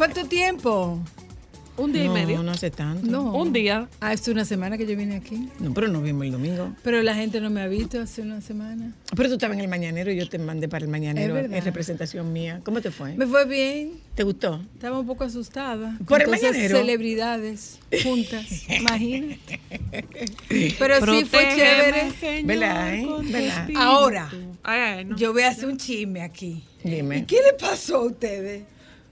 ¿cuánto tiempo? Un día no, y medio. No hace tanto. No. Un día. Ah, es una semana que yo vine aquí. No, pero nos vimos el domingo. Pero la gente no me ha visto hace una semana. Pero tú estabas en el mañanero y yo te mandé para el mañanero Es en representación mía. ¿Cómo te fue? Me fue bien. ¿Te gustó? Estaba un poco asustada. ¿Por con el todas mañanero? celebridades juntas. Imagínate. Pero sí fue chévere. Señor, ¿Verdad, eh? Ahora, Ay, ay, no. yo voy a hacer un chisme aquí. Dime. ¿Y qué le pasó a ustedes?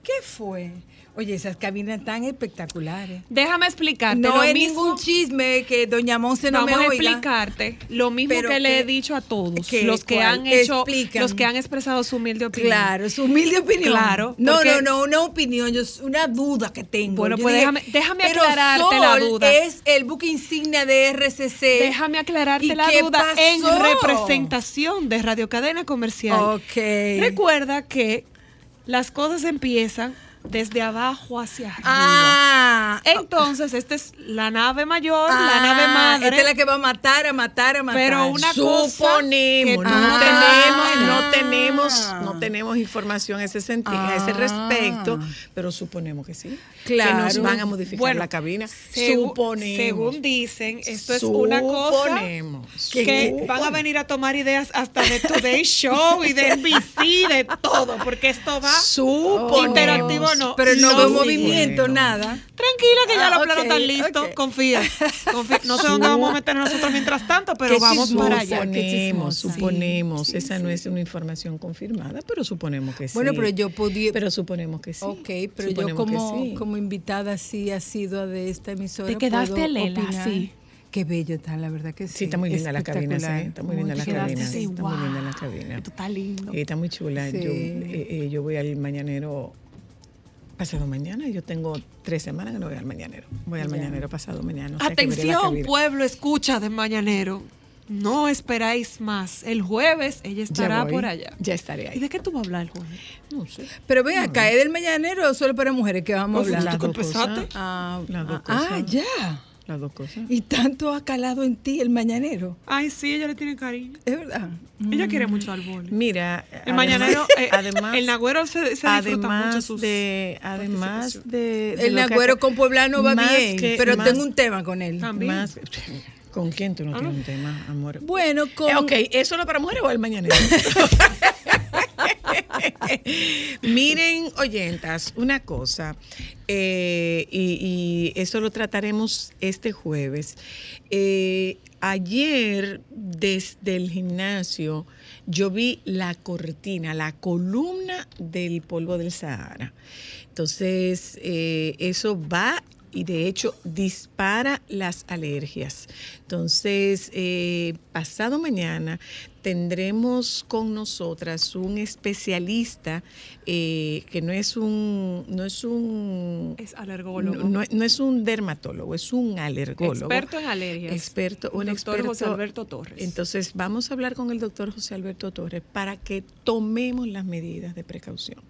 ¿Qué fue? Oye, esas cabinas tan espectaculares. Déjame explicarte. No es ningún chisme que doña Monse no Vamos me a oiga. explicarte lo mismo que le he dicho a todos que- los que ¿cuál? han hecho, Explican. los que han expresado su humilde opinión. Claro, su humilde opinión. Claro, No, no, no, una opinión, yo, una duda que tengo. Bueno, Yo pues dije, déjame- déjame pero aclararte la duda. es el buque insignia de RCC. Déjame aclararte ¿Y la duda en pasó? representación de Radio Cadena Comercial. Ok. Recuerda que las cosas empiezan desde abajo hacia arriba. Ah, Entonces, esta es la nave mayor, ah, la nave madre. Esta es la que va a matar, a matar, a matar. Pero una cosa que Suponemos, no Ah. tenemos, no Ah. tenemos, no tenemos información a ese sentido, a ese Ah. respecto, pero suponemos que sí. Claro. Que nos van a modificar Bueno, la cabina. Segu- suponemos. Según dicen, esto es una cosa Suponemos. que Suponemos. van a venir a tomar ideas hasta de Today Show y de NBC, de todo, porque esto va Suponemos. interactivo no. Pero no, veo movimiento, bueno. nada. Tranquila que ya Ah, los planos están listos, confía, confía. No sé dónde vamos a meter nosotros mientras tanto, pero vamos chismosa, para allá. Suponemos, suponemos. Sí, sí, Esa no es una información confirmada, pero suponemos que sí. Bueno, pero yo podía. Pero suponemos que sí. Ok, pero yo Suponemos como, sí. como invitada sí asidua de esta emisora. Te quedaste puedo lela, opinar. sí. Qué bello está, la verdad que sí. Sí, está muy linda la cabina, sí. Está muy linda la cabina. Está muy linda la cabina. Esto está lindo. Eh, está muy chula. Sí. Yo, eh, eh, yo voy al mañanero pasado mañana. Yo tengo tres semanas que no voy al mañanero. Voy al Ya. mañanero pasado mañana. o sea que Atención, pueblo, escucha de Mañanero. No esperáis más. El jueves ella estará voy, por allá. Ya estaré ¿Y ahí. de qué tú vas a hablar el jueves? No sé. Pero ven acá, ¿es del mañanero o solo para mujeres que vamos a Pues, hablar? ¿tú empezaste? cosas. Ah, ah, ya. Las dos cosas. Y tanto ha calado en ti el mañanero. Ay, sí, ella le tiene cariño. Es verdad. Ella quiere mucho al boli. Mira, El mañanero, eh, además, el nagüero se, se disfruta mucho además sus de, además de, de El que nagüero hace- con Pueblano va bien, que- pero más- tengo un tema con él. También. más- ¿Con quién tú no Ah, tienes no. un tema, amor? Bueno, con... Eh, ok, ¿eso no para mujeres o el mañanero? Miren, oyentas, una cosa, eh, y, eso lo trataremos este jueves. Eh, ayer, desde el gimnasio, yo vi la cortina, la columna del polvo del Sahara. Entonces, eh, eso va y de hecho dispara las alergias. Entonces, eh, pasado mañana tendremos con nosotras un especialista eh, que no es un, no es un, Es alergólogo. no, no- no es un dermatólogo, es un alergólogo. Experto en alergias. Experto, un Doctor experto. José Alberto Torres. Entonces, vamos a hablar con el doctor José Alberto Torres para que tomemos las medidas de precaución.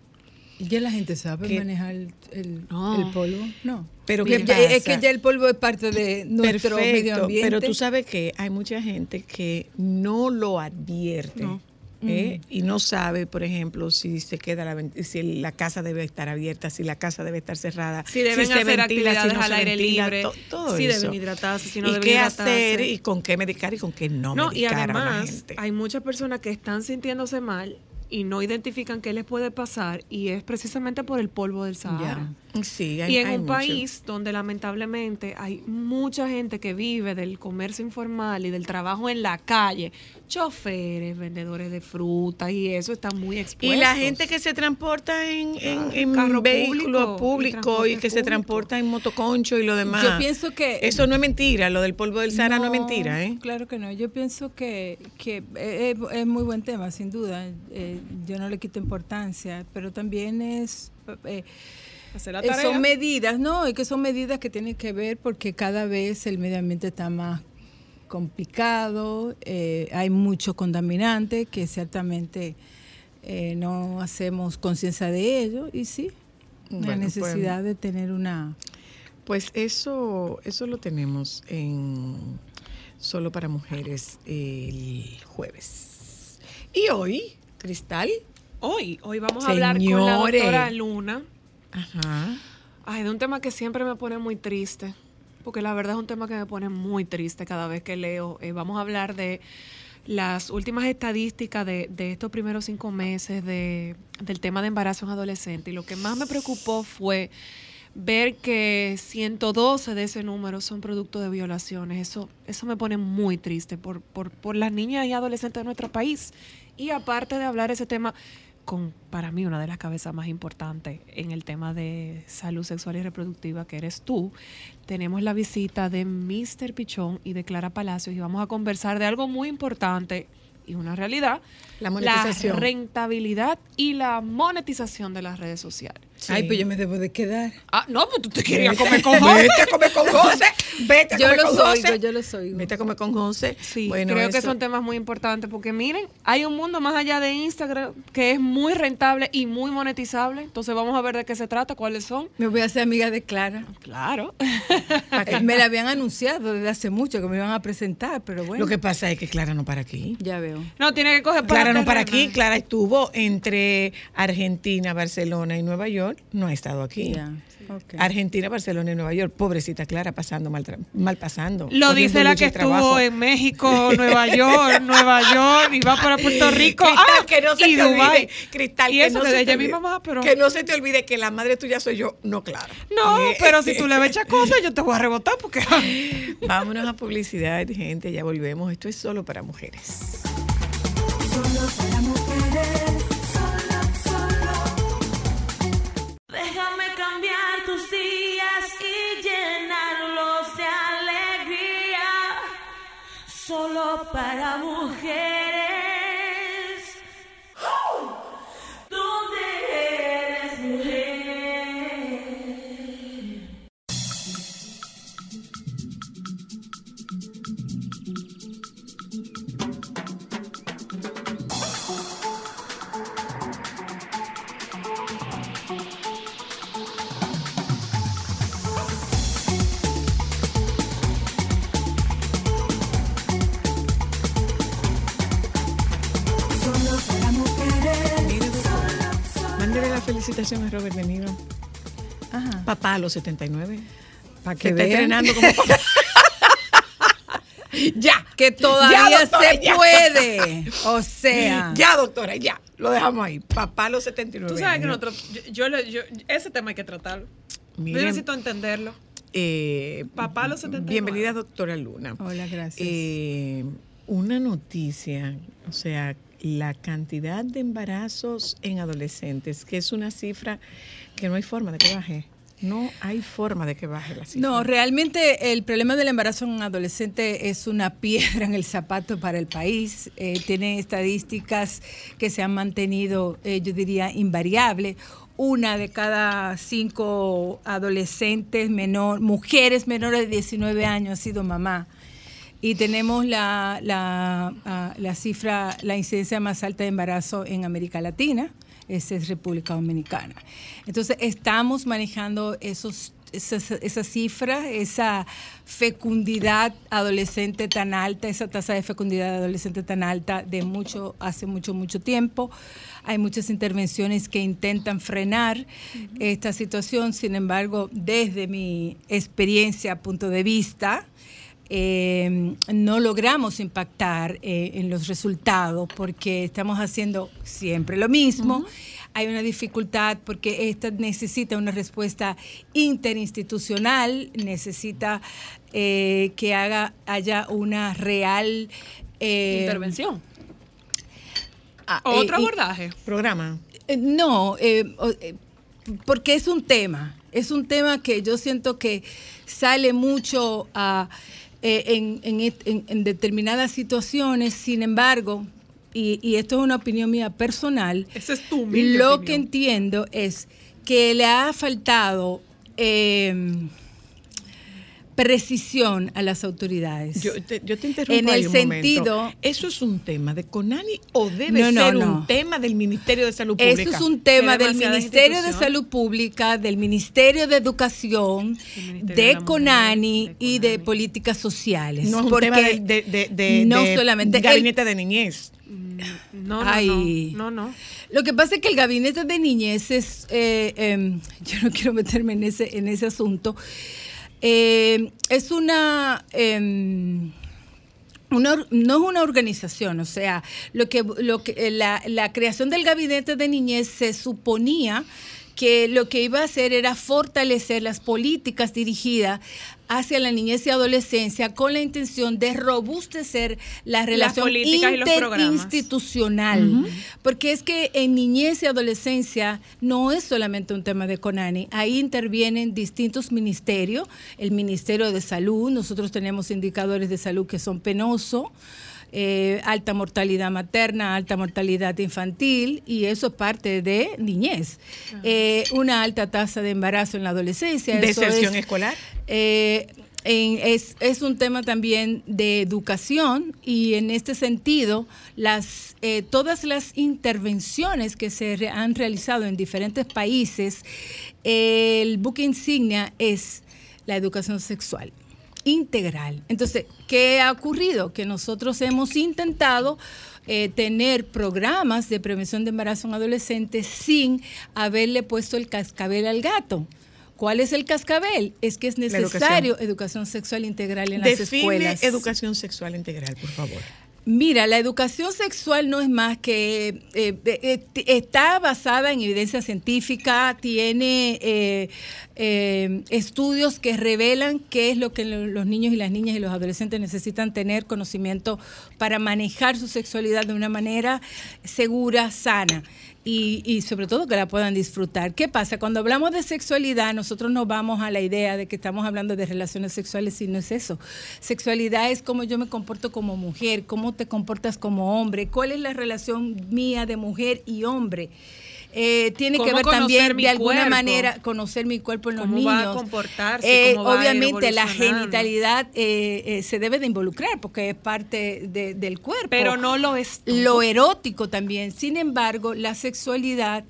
¿Y ya la gente sabe manejar el, el- No. el polvo? No. Pero Porque ¿qué ya- es que ya el polvo es parte de nuestro medio ambiente. pero tú sabes que hay mucha gente que no lo advierte. No. ¿eh? y no sabe, por ejemplo, si se queda la, si la casa debe estar abierta, si la casa debe estar cerrada, Si deben se hacer ventila, actividades no al aire ventila, libre, to- todo si eso. deben hidratarse, si no y deben qué hidratarse. hacer y con qué medicar y con qué no, No, y medicar a la además gente. hay muchas personas que están sintiéndose mal y no identifican qué les puede pasar y es precisamente por el polvo del Sahara. Sí, hay- Y en hay un mucho. país donde lamentablemente hay mucha gente que vive del comercio informal y del trabajo en la calle, choferes, vendedores de fruta y eso está muy Y expuesto. la gente que se transporta en, en, en carro vehículo público y público y, que se transporta en motoconcho y lo demás. Yo pienso que- Eso no es mentira, lo del polvo del Sahara no, es mentira, ¿eh? Claro que no. Yo pienso que, que es, es muy buen tema, sin duda. Eh, yo no le quito importancia, pero también es... eh, Hacer la eh, tarea. son medidas, ¿no? Y que son medidas que tienen que ver porque cada vez el medio ambiente está más complicado, eh, hay mucho contaminante que ciertamente eh, no hacemos conciencia de ello y sí, la pues- necesidad de tener una... Pues eso, eso lo tenemos en solo para mujeres el jueves. Y hoy, Cristal. Hoy, hoy vamos a hablar con la doctora Luna. Ajá. Ay, de un tema que siempre me pone muy triste, porque la verdad es un tema que me pone muy triste cada vez que leo. Eh, vamos a hablar de las últimas estadísticas de, estos primeros cinco meses de, del tema de embarazo en adolescentes. Y lo que más me preocupó fue ver que 112 de ese número son producto de violaciones. Eso, eso me pone muy triste por, por, por las niñas y adolescentes de nuestro país. Y aparte de hablar ese tema con, para mí, una de las cabezas más importantes en el tema de salud sexual y reproductiva, que eres tú, tenemos la visita de Mr. Pichón y de Clara Palacios y vamos a conversar de algo muy importante y una realidad, La monetización. la rentabilidad y la monetización de las redes sociales. Ay, pues yo me debo de quedar. Ah, no, pues tú te querías comer con José. Vete a comer con José. Vete a Yo comer con oigo, José. yo los oigo. Vete a comer con José. Sí, Bueno, creo que son temas muy importantes porque miren, hay un mundo más allá de Instagram que es muy rentable y muy monetizable. Entonces vamos a ver de qué se trata, cuáles son. Me voy a hacer amiga de Clara. Claro. Me la habían anunciado desde hace mucho que me iban a presentar, pero bueno. Lo que pasa es que Clara no para aquí. Ya veo. No, tiene que coger Clara no para aquí. Clara estuvo entre Argentina, Barcelona y Nueva York. No ha estado aquí. Argentina, Barcelona y Nueva York. Pobrecita Clara, pasando mal, mal pasando. Lo dice la que trabajo. estuvo en México, Nueva York, Nueva York y va para Puerto Rico. Cristal, ah, que no se y te Dubái. olvide, Cristal, y que eso no que se de te ella mi olvide. mamá, pero Que no se te olvide que la madre tuya soy yo, no Clara. no, Eh, pero si tú le echas cosas, yo te voy a rebotar porque Vámonos a publicidad, gente, ya volvemos. Esto es solo para mujeres. Solo para mujeres, Solo para mujeres. A Robert De Niro. Ajá. Papá a los 79. Para que vean entrenando como papá. ya. que todavía Ya, doctora, se ya. puede. O sea, Ya, doctora, ya. Lo dejamos ahí. Papá a los 79. tú sabes que nosotros, yo, yo yo- ese tema hay que tratarlo. Miren, Yo necesito entenderlo. eh, Papá a los 79. Bienvenida, doctora Luna. hola, gracias. Eh, una noticia, o sea, la cantidad de embarazos en adolescentes, que es una cifra que no hay forma de que baje. No hay forma de que baje la cifra. No, realmente el problema del embarazo en un adolescente es una piedra en el zapato para el país. Eh, tiene estadísticas que se han mantenido, eh, yo diría, invariables. Una de cada cinco adolescentes, menor, mujeres menores de 19 años ha sido mamá. Y tenemos la, la, ah, la cifra, la incidencia más alta de embarazo en América Latina, esa es República Dominicana. Entonces, estamos manejando esos esa, esa cifra, esa fecundidad adolescente tan alta, esa tasa de fecundidad adolescente tan alta de mucho, hace mucho, mucho tiempo. Hay muchas intervenciones que intentan frenar esta situación, sin embargo, desde mi experiencia, punto de vista, eh, no logramos impactar eh, en los resultados porque estamos haciendo siempre lo mismo. Hay una dificultad porque esta necesita una respuesta interinstitucional, necesita eh, que haga, haya una real eh, Intervención. ah, Otro eh, y- abordaje. Programa. eh, No, porque es un tema, es un tema que yo siento que sale mucho a, eh, en, en en- en determinadas situaciones, sin embargo, y, y esto es una opinión mía personal, es tu lo opinión. que entiendo es que le ha faltado eh, precisión a las autoridades. Yo te, yo te interrumpo En ahí el momento. sentido- ¿Eso es un tema de Conani o debe No, no, ser no. un tema del Ministerio de Salud Pública? Eso es un tema del Ministerio de. Salud Pública, del Ministerio de Educación, Ministerio de CONANI y de políticas sociales. No es un Porque tema de, de, de- de- no de solamente- gabinete de niñez. Mm, No, no, Ay. no, no, no. Lo que pasa es que el gabinete de niñez es, eh, em, yo no quiero meterme en ese, en ese asunto, Eh, es una, em, una no es una organización, o sea, lo que, lo que eh, la, la creación del gabinete de niñez se suponía que lo que iba a hacer era fortalecer las políticas dirigidas hacia la niñez y adolescencia con la intención de robustecer la relación interinstitucional. Porque es que en niñez y adolescencia no es solamente un tema de CONANI, ahí intervienen distintos ministerios, el Ministerio de Salud, nosotros tenemos indicadores de salud que son penosos, eh, alta mortalidad materna, alta mortalidad infantil, y eso es parte de niñez. Eh, una alta tasa de embarazo en la adolescencia. Deserción es- escolar. eh, en- es, es un tema también de educación y en este sentido las eh, todas las intervenciones que se re- han realizado en diferentes países el buque insignia es la educación sexual integral. Entonces, ¿qué ha ocurrido? Que nosotros hemos intentado eh, tener programas de prevención de embarazo en adolescentes sin haberle puesto el cascabel al gato. ¿Cuál es el cascabel? Es que es necesario educación, sexual integral en las Define escuelas. educación sexual integral, por favor. Mira, la educación sexual no es más que eh, eh, eh, está basada en evidencia científica, tiene eh, estudios que revelan qué es lo que lo- los niños y las niñas y los adolescentes necesitan tener conocimiento para manejar su sexualidad de una manera segura, sana. Y, y sobre todo que la puedan disfrutar. ¿Qué pasa? Cuando hablamos de sexualidad, nosotros nos vamos a la idea de que estamos hablando de relaciones sexuales y no es eso. Sexualidad es cómo yo me comporto como mujer, cómo te comportas como hombre, cuál es la relación mía de mujer y hombre. Eh, tiene que ver también de alguna cuerpo. manera conocer mi cuerpo en los Cómo niños. va a comportarse, Eh, cómo va a ir obviamente la genitalidad eh, se debe de involucrar porque es parte de- del cuerpo Pero no lo es lo erótico también. Sin embargo, la sexualidad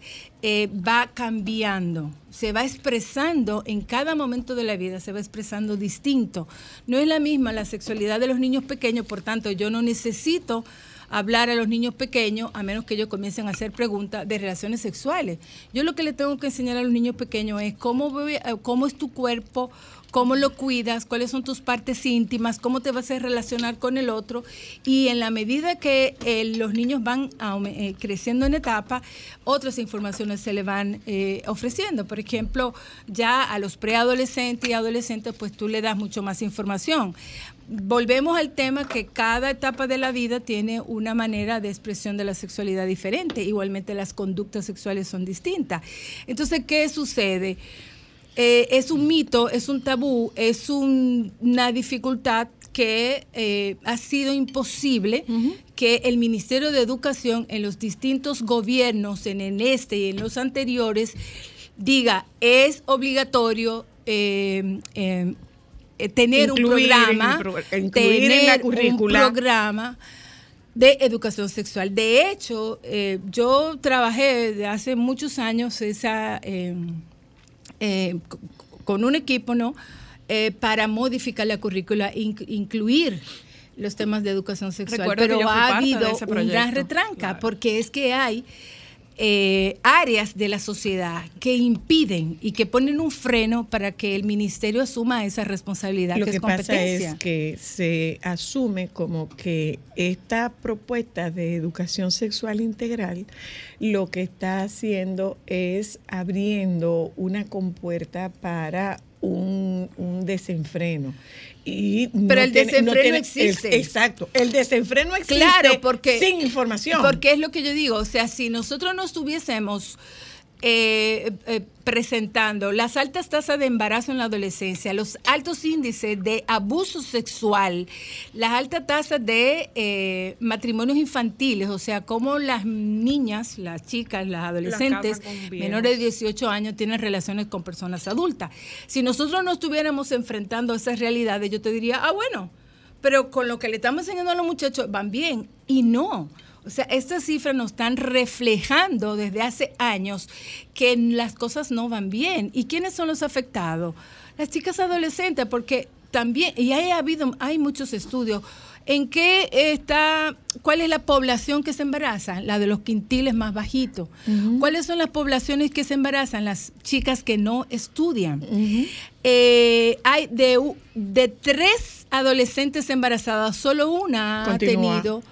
va cambiando, se va expresando en cada momento de la vida, se va expresando distinto. No es la misma la sexualidad de los niños pequeños, por tanto, yo no necesito hablar a los niños pequeños a menos que ellos comiencen a hacer preguntas de relaciones sexuales. Yo lo que le tengo que enseñar a los niños pequeños es cómo, a- cómo es tu cuerpo, cómo lo cuidas, cuáles son tus partes íntimas, cómo te vas a relacionar con el otro. Y en la medida que eh, los niños van eh, creciendo en etapa, otras informaciones se le van eh, ofreciendo. Por ejemplo, ya a los preadolescentes y adolescentes, pues tú le das mucho más información. Volvemos al tema que cada etapa de la vida tiene una manera de expresión de la sexualidad diferente. Igualmente las conductas sexuales son distintas. Entonces, ¿qué sucede? Eh, es un mito, es un tabú, es un- una dificultad que eh, ha sido imposible que el Ministerio de Educación en los distintos gobiernos, en, en este y en los anteriores, diga, es obligatorio eh, tener Incluir un programa, en la tener un programa de educación sexual. De hecho, eh, yo trabajé desde hace muchos años esa... eh, eh, c- con un equipo, ¿no? Eh, para modificar la currícula, inc- incluir los temas de educación sexual. Recuerdo Pero ha habido ese un gran proyecto. retranca, Claro. porque es que hay eh, áreas de la sociedad que impiden y que ponen un freno para que el ministerio asuma esa responsabilidad Lo que, que es pasa competencia. es que se asume como que esta propuesta de educación sexual integral lo que está haciendo es abriendo una compuerta para un, un desenfreno. Y Pero el desenfreno existe. el- exacto, el desenfreno existe Claro, porque sin información. Porque es lo que yo digo, o sea, si nosotros no estuviésemos eh, eh, presentando las altas tasas de embarazo en la adolescencia, los altos índices de abuso sexual, las altas tasas de eh, matrimonios infantiles, o sea, cómo las niñas, las chicas, las adolescentes menores de 18 años tienen relaciones con personas adultas. Si nosotros no estuviéramos enfrentando esas realidades, yo te diría, ah, bueno, pero con lo que le estamos enseñando a los muchachos van bien. Y no. O sea, estas cifras nos están reflejando desde hace años que las cosas no van bien. ¿Y quiénes son los afectados? Las chicas adolescentes, porque también, y hay habido, hay muchos estudios. ¿En qué está, cuál es la población que se embaraza? La de los quintiles más bajitos. ¿Cuáles son las poblaciones que se embarazan? Las chicas que no estudian. Eh, hay de, de tres adolescentes embarazadas, solo una Continúa. ha tenido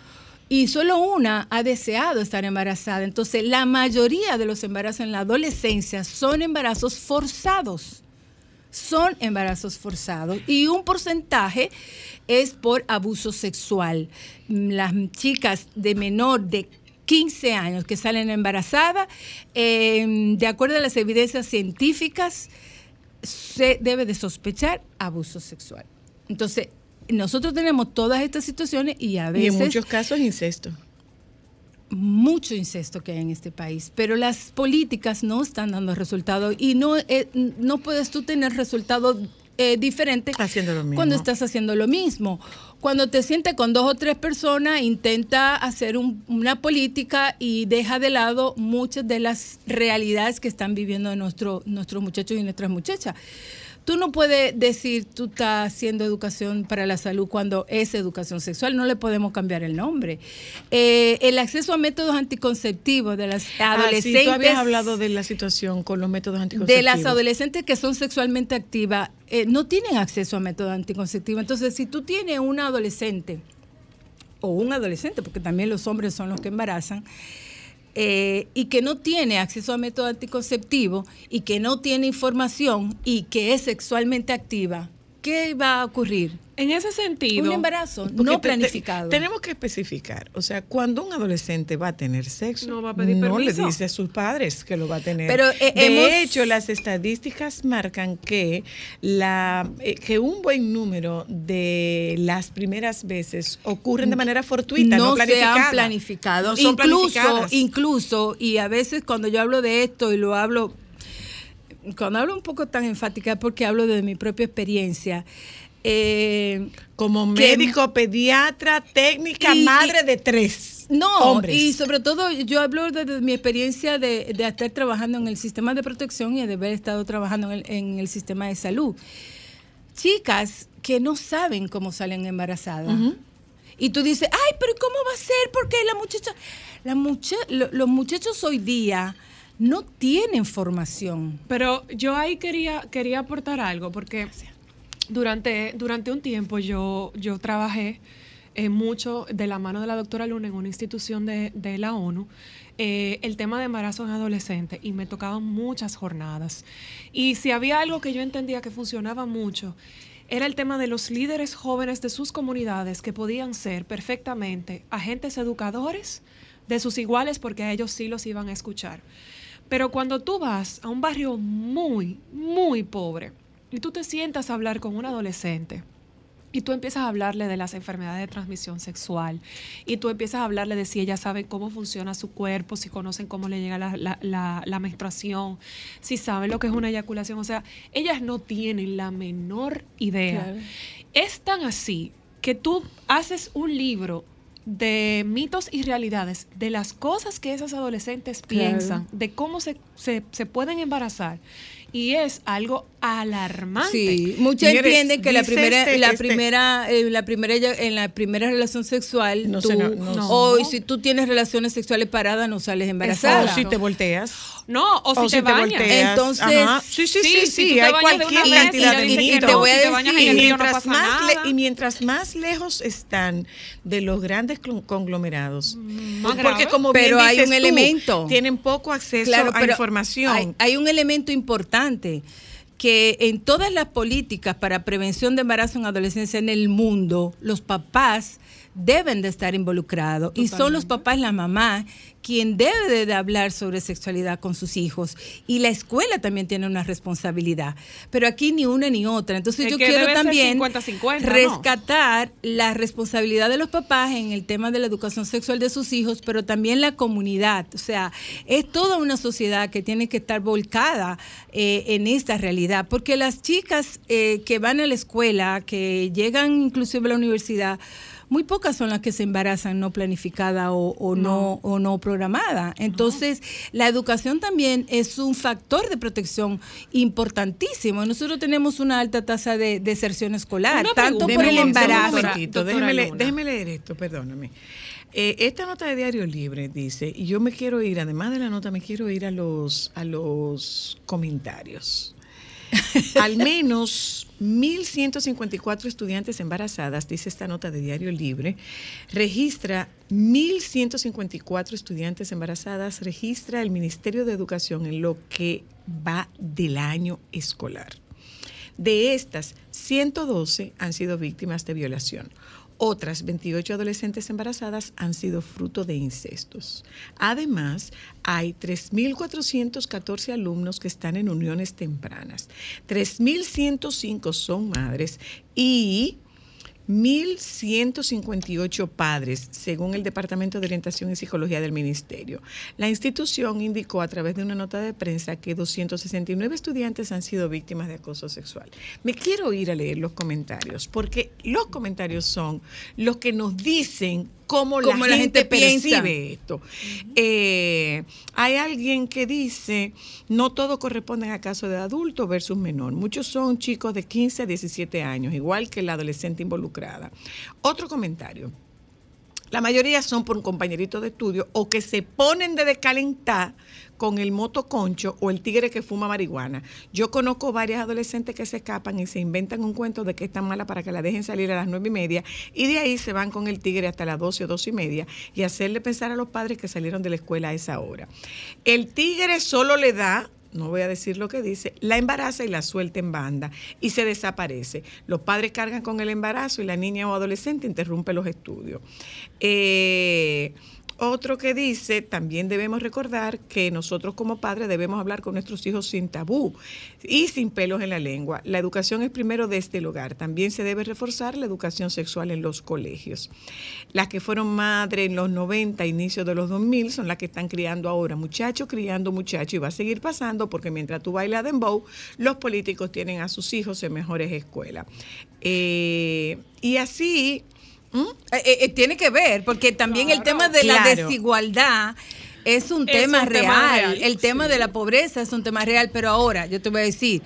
y solo una ha deseado estar embarazada. Entonces, la mayoría de los embarazos en la adolescencia son embarazos forzados. Son embarazos forzados y un porcentaje es por abuso sexual. Las chicas de menor de 15 años que salen embarazadas, eh, de acuerdo a las evidencias científicas, se debe de sospechar abuso sexual. Entonces, nosotros tenemos todas estas situaciones y a y veces en muchos casos incesto. mucho incesto que hay en este país, pero las políticas no están dando resultados y no, eh, no puedes tú tener resultados eh, diferentes Haciendo lo mismo. cuando estás haciendo lo mismo. Cuando te sientes con dos o tres personas, intenta hacer un- una política y deja de lado muchas de las realidades que están viviendo nuestro, nuestros muchachos y nuestras muchachas. Tú no puedes decir tú estás haciendo educación para la salud cuando es educación sexual, no le podemos cambiar el nombre. Eh, el acceso a métodos anticonceptivos de las Ah, sí, adolescentes tú habías hablado de la situación con los métodos anticonceptivos. de las adolescentes que son sexualmente activas eh, no tienen acceso a métodos anticonceptivos. Entonces, si tú tienes una adolescente o un adolescente, porque también los hombres son los que embarazan, eh, y que no tiene acceso a método anticonceptivo y que no tiene información y que es sexualmente activa, ¿qué va a ocurrir? En ese sentido, Un embarazo no te- te- planificado. tenemos que especificar, o sea, cuando un adolescente va a tener sexo, No va a pedir no le dice a sus padres que lo va a tener. Pero, eh, de hemos- hecho, las estadísticas marcan que la eh, que un buen número de las primeras veces ocurren de manera fortuita, no, no se planificada. han planificado. No son incluso, incluso, y a veces cuando yo hablo de esto y lo hablo, cuando hablo un poco tan enfática es porque hablo de mi propia experiencia. Eh, como que- médico, pediatra, técnica, Y- madre de tres no, hombres. y sobre todo yo hablo de, de mi experiencia de, de estar trabajando en el sistema de protección y de haber estado trabajando en el, en el sistema de salud. Chicas que no saben cómo salen embarazadas. Y tú dices, ay, pero ¿cómo va a ser? Porque la muchacha, la mucha, lo- los muchachos hoy día no tienen formación. Pero yo ahí quería, quería aportar algo, porque durante, durante un tiempo yo, yo trabajé eh, mucho de la mano de la doctora Luna en una institución de, de la ONU, eh, el tema de embarazo en adolescentes, y me tocaban muchas jornadas. Y si había algo que yo entendía que funcionaba mucho, era el tema de los líderes jóvenes de sus comunidades que podían ser perfectamente agentes educadores de sus iguales porque a ellos sí los iban a escuchar. Pero cuando tú vas a un barrio muy, muy pobre y tú te sientas a hablar con un adolescente y tú empiezas a hablarle de las enfermedades de transmisión sexual y tú empiezas a hablarle de si ellas saben cómo funciona su cuerpo, si conocen cómo le llega la, la- la- la menstruación, si saben lo que es una eyaculación, o sea, ellas no tienen la menor idea. Claro. Es tan así que tú haces un libro de mitos y realidades, de las cosas que esas adolescentes Claro. piensan, de cómo se, se, se pueden embarazar. Y es algo alarmante. Sí, muchos entienden que la primera, este- la este- primera, eh, la primera, en la primera relación sexual, No tú, se- no- no- o si tú tienes relaciones sexuales paradas, no sales embarazada. O si te volteas. No, o si O te si te bañas. volteas. Entonces, Ajá. sí, sí, sí, sí, te hay bañas de cualquier una vez y cantidad de niños. te voy a decir, y mientras, más y mientras más lejos están de los grandes conglomerados, más porque grave. como Pero bien hay dices un tú, elemento. tienen poco acceso Claro, a pero información. Hay, hay un elemento importante que en todas las políticas para prevención de embarazo en adolescencia en el mundo, los papás deben de estar involucrados y son los papás, la mamá, quien debe de, hablar sobre sexualidad con sus hijos y la escuela también tiene una responsabilidad, pero aquí ni una ni otra. Entonces Es yo quiero también 50-50, ¿no? rescatar la responsabilidad de los papás en el tema de la educación sexual de sus hijos, pero también la comunidad. O sea, es toda una sociedad que tiene que estar volcada eh, en esta realidad, porque las chicas eh, que van a la escuela, que llegan inclusive a la universidad, muy pocas son las que se embarazan no planificada o, o no. o no programada. Entonces, la educación también es un factor de protección importantísimo. Nosotros tenemos una alta tasa de deserción escolar, Una tanto pregunta, por el embarazo. momentito, déjeme, le- déjeme leer esto, perdóname. Eh, esta nota de Diario Libre dice, y yo me quiero ir, además de la nota, me quiero ir a los, a los comentarios. Al menos 1.154 estudiantes embarazadas, dice esta nota de Diario Libre, registra 1.154 estudiantes embarazadas, registra el Ministerio de Educación en lo que va del año escolar. De estas, 112 han sido víctimas de violación. Otras 28 adolescentes embarazadas han sido fruto de incestos. Además, hay 3.414 alumnos que están en uniones tempranas. 3.105 son madres y 1.158 padres, según el Departamento de Orientación y Psicología del Ministerio. La institución indicó a través de una nota de prensa que 269 estudiantes han sido víctimas de acoso sexual. Me quiero ir a leer los comentarios, porque los comentarios son los que nos dicen cómo, Cómo la, la gente, gente piensa. percibe esto. Eh, hay alguien que dice, no todo corresponde a casos de adulto versus menor. Muchos son chicos de 15 a 17 años, igual que la adolescente involucrada. Otro comentario. La mayoría son por un compañerito de estudio o que se ponen de decalentar con el motoconcho o el tigre que fuma marihuana. Yo conozco varias adolescentes que se escapan y se inventan un cuento de que están mala para que la dejen salir a las nueve y media y de ahí se van con el tigre hasta las doce o doce y media y hacerle pensar a los padres que salieron de la escuela a esa hora. El tigre solo le da no voy a decir lo que dice, la embaraza y la suelta en banda y se desaparece. Los padres cargan con el embarazo y la niña o adolescente interrumpe los estudios. Eh, otro que dice, también debemos recordar que nosotros como padres debemos hablar con nuestros hijos sin tabú y sin pelos en la lengua. La educación es primero desde el hogar. También se debe reforzar la educación sexual en los colegios. Las que fueron madres en los 90, inicios de los 2000, son las que están criando ahora muchachos, criando muchachos y va a seguir pasando porque mientras tú bailas dembow, los políticos tienen a sus hijos en mejores escuelas. Eh, y así... ¿Mm? Eh, eh, tiene que ver, porque también el tema de la desigualdad es un Es tema, un real. tema real, El tema de la pobreza es un tema real, pero ahora yo te voy a decir,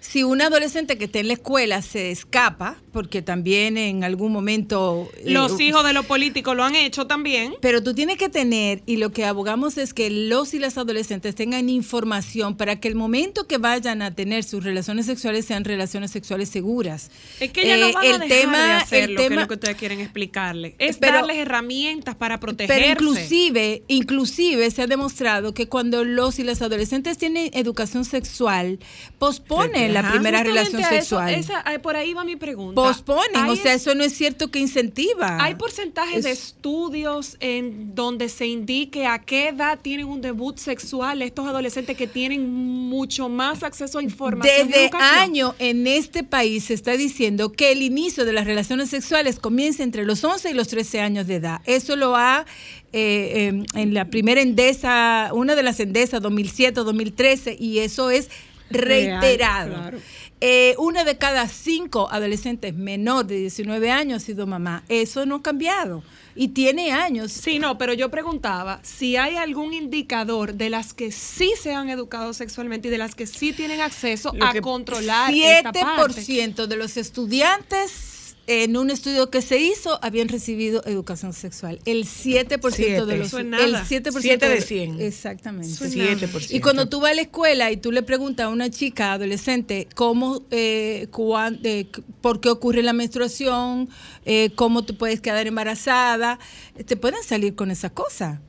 si un adolescente que esté en la escuela se escapa, porque también en algún momento... eh, Los hijos de los políticos lo han hecho también. Pero tú tienes que tener, y lo que abogamos es que los y las adolescentes tengan información para que el momento que vayan a tener sus relaciones sexuales sean relaciones sexuales seguras. Es que ya Eh, no van a el dejar tema- de hacer el lo que es tema- lo que ustedes quieren explicarle. Es Pero- darles herramientas para protegerse. Pero inclusive, inclusive se ha demostrado que cuando los y las adolescentes tienen educación sexual, posponen la primera Justamente relación eso- sexual. esa- por ahí va mi pregunta. posponen, o sea, es- eso no es cierto que incentiva. Hay porcentajes de Es- estudios en donde se indique a qué edad tienen un debut sexual estos adolescentes que tienen mucho más acceso a información. Desde año en este país se está diciendo que el inicio de las relaciones sexuales comienza entre los 11 y los 13 años de edad. Eso lo ha eh, eh, en la primera endesa, una de las endesas 2007 2013 y eso es Real, reiterado. claro. eh, una de cada cinco adolescentes menor de 19 años ha sido mamá. Eso no ha cambiado y tiene años. Sí, no, pero yo preguntaba si hay algún indicador de las que sí se han educado sexualmente y de las que sí tienen acceso Lo a controlar esta parte. 7% de los estudiantes en un estudio que se hizo habían recibido educación sexual. El 7% de Siete. los Eso es el nada. 7% Siete de 100. Exactamente. Eso es nada. 7%. Y cuando tú vas a la escuela y tú le preguntas a una chica adolescente cómo, eh, cuán- eh, por qué ocurre la menstruación, eh, cómo tú puedes quedar embarazada, te pueden salir con esa cosa.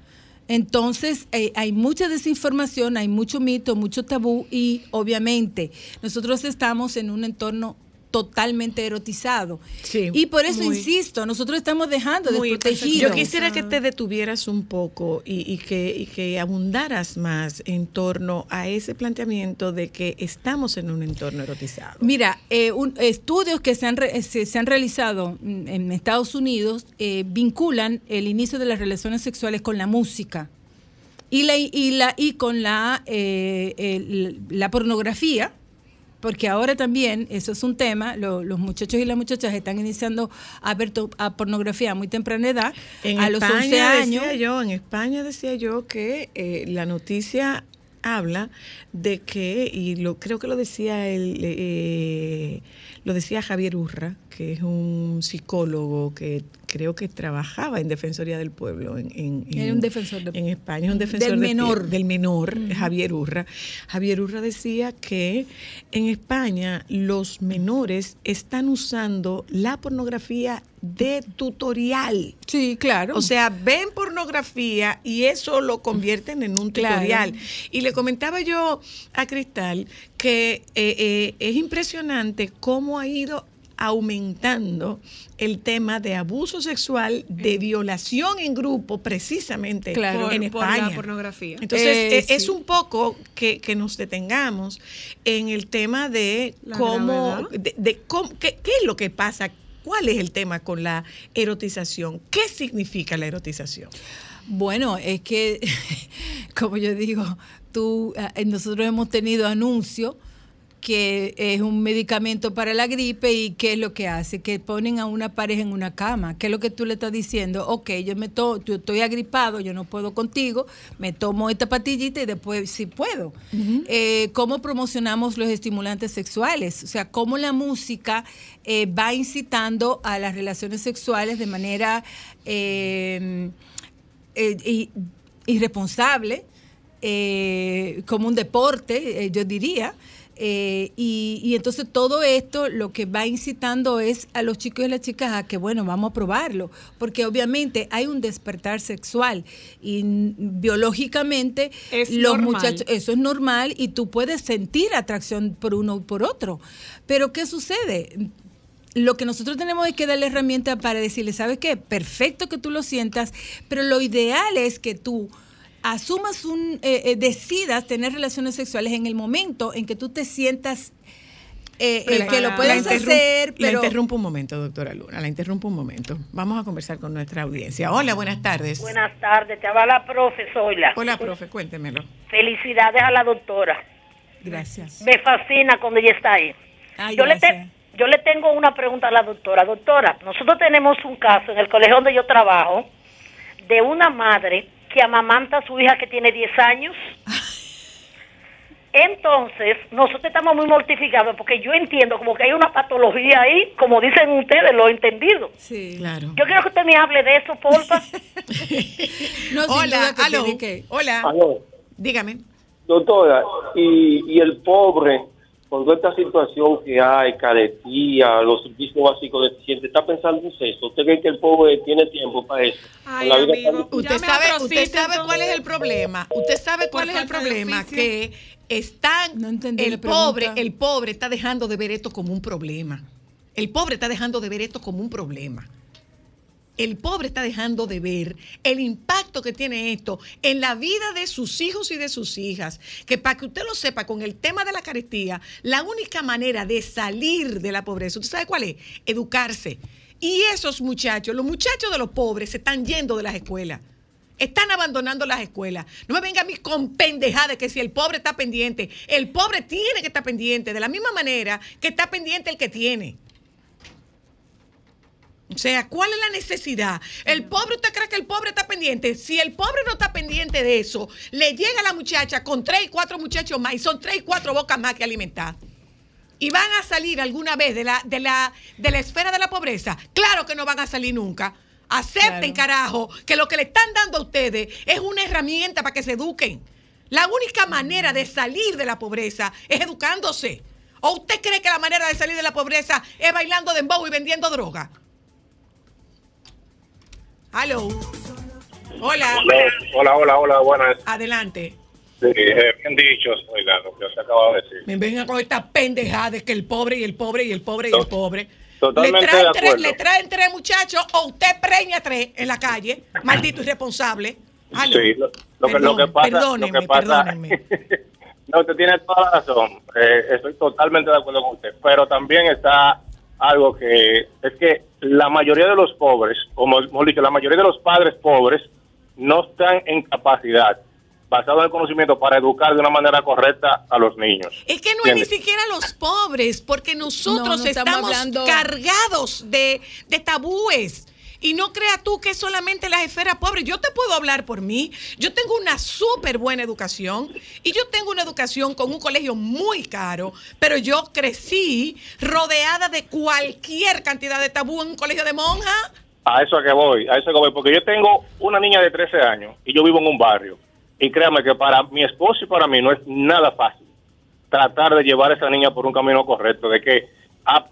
Entonces, eh, hay mucha desinformación, hay mucho mito, mucho tabú y obviamente nosotros estamos en un entorno totalmente erotizado. Sí. y por eso Muy. insisto, nosotros estamos dejando Muy desprotegidos. Yo quisiera que te detuvieras un poco y, y que, y que abundaras más en torno a ese planteamiento de que estamos en un entorno erotizado. Mira, eh, un- estudios que se han, re- se, se han realizado en Estados Unidos eh, vinculan el inicio de las relaciones sexuales con la música y, la, y, la, y con la, eh, el- la pornografía, porque ahora también, eso es un tema, lo- los muchachos y las muchachas están iniciando a ver a pornografía a muy temprana edad, En a los España 11 años. decía yo, en España decía yo que eh, la noticia habla de que y lo creo que lo decía el eh, lo decía Javier Urra, que es un psicólogo que creo que trabajaba en Defensoría del Pueblo en, en, Era en- un defensor de- en España, un defensor Del de- menor. del menor, Javier Urra. Javier Urra decía que en España los menores están usando la pornografía de tutorial. Sí, claro. O sea, ven pornografía y eso lo convierten en un Claro. tutorial. Y le comentaba yo a Cristal que eh, eh, es impresionante cómo ha ido aumentando el tema de abuso sexual, de violación en grupo, precisamente Claro. en Por- por la España. pornografía. Entonces, Eh, eh, es sí. un poco que, que nos detengamos en el tema de La cómo, de, de cómo- qué, qué es lo que pasa, cuál es el tema con la erotización, qué significa la erotización. Bueno, es que, como yo digo, tú, eh, nosotros hemos tenido anuncios que es un medicamento para la gripe y qué es lo que hace, que ponen a una pareja en una cama. ¿Qué es lo que tú le estás diciendo? Ok, yo me to yo estoy agripado, yo no puedo contigo, me tomo esta patillita y después sí puedo. Eh, ¿Cómo promocionamos los estimulantes sexuales? O sea, cómo la música eh, va incitando a las relaciones sexuales de manera eh, eh, irresponsable, como un deporte, yo diría. Eh, y, y entonces todo esto lo que va incitando es a los chicos y las chicas a que, bueno, vamos a probarlo, porque obviamente hay un despertar sexual y biológicamente Es los normal. muchachos, eso es normal y tú puedes sentir atracción por uno o por otro. Pero ¿qué sucede? Lo que nosotros tenemos es que darle herramientas para decirle, ¿sabes qué? Perfecto que tú lo sientas, pero lo ideal es que tú asumas un, eh, eh, decidas tener relaciones sexuales en el momento en que tú te sientas eh, eh, que lo puedes La hacer, La pero interrumpo un momento, doctora Luna, la interrumpo un momento. Vamos a conversar con nuestra audiencia. Hola, buenas tardes. Buenas tardes, te habla la profe Zoila. Hola, profe, cuéntemelo. Felicidades a la doctora. gracias. Me fascina cuando ella está ahí. Ay, yo, le te- yo le tengo una pregunta a la doctora. Doctora, nosotros tenemos un caso en el colegio donde yo trabajo de una madre que amamanta a su hija que tiene 10 años. Entonces, nosotros estamos muy mortificados porque yo entiendo como que hay una patología ahí, como dicen ustedes, lo he entendido. Sí. Claro. Yo quiero que usted me hable de eso, porfa. No, Hola, aló. Hola, Aló, dígame. doctora, y, y el pobre, con toda esta situación que hay, caretía, los servicios básicos deficientes, ¿está pensando en eso? ¿Usted cree que el pobre tiene tiempo para eso? Ay, Con la vida amigo. tan- Usted sabe, usted sabe cuál es el problema. Usted sabe cuál es el problema que están No entendí el pobre, el pobre está dejando de ver esto como un problema. El pobre está dejando de ver esto como un problema. El pobre está dejando de ver el impacto que tiene esto en la vida de sus hijos y de sus hijas. Que para que usted lo sepa, con el tema de la carestía, la única manera de salir de la pobreza, ¿usted sabe cuál es? Educarse. Y esos muchachos, los muchachos de los pobres, se están yendo de las escuelas. Están abandonando las escuelas. No me venga a mí con pendejadas que si el pobre está pendiente, el pobre tiene que estar pendiente, de la misma manera que está pendiente el que tiene. O sea, ¿cuál es la necesidad? El pobre, ¿usted cree que el pobre está pendiente? Si el pobre no está pendiente de eso, le llega a la muchacha con tres y cuatro muchachos más y son tres y cuatro bocas más que alimentar. ¿Y van a salir alguna vez de la, de la, de la esfera de la pobreza? Claro que no van a salir nunca. Acepten, carajo, que lo que le están dando a ustedes es una herramienta para que se eduquen. La única manera de salir de la pobreza es educándose. ¿O usted cree que la manera de salir de la pobreza es bailando dembow y vendiendo droga? Hello. Hola. Hola, hola, hola, buenas. Adelante. Sí, eh, bien dicho, oiga, lo que usted acaba de decir. Me vengan con esta pendejada de que el pobre y el pobre y el pobre y el pobre. totalmente le, traen de tres, acuerdo. le traen tres muchachos o usted preña tres en la calle. Maldito irresponsable. Aló. Sí, lo, lo que, lo pasa, lo perdónenme, que pasa, perdónenme. no, usted tiene toda la razón. Eh, estoy totalmente de acuerdo con usted. Pero también está algo que es que la mayoría de los pobres, como hemos dicho, la mayoría de los padres pobres no están en capacidad, basado en el conocimiento, para educar de una manera correcta a los niños. Es que no es ni siquiera los pobres, porque nosotros No, no estamos estamos hablando- cargados de, de tabúes. Y no creas tú que es solamente las esferas pobres. Yo te puedo hablar por mí. Yo tengo una súper buena educación y yo tengo una educación con un colegio muy caro, pero yo crecí rodeada de cualquier cantidad de tabú en un colegio de monjas. A eso a que voy, a eso que voy, porque yo tengo una niña de 13 años y yo vivo en un barrio. Y créame que para mi esposo y para mí no es nada fácil tratar de llevar a esa niña por un camino correcto, de que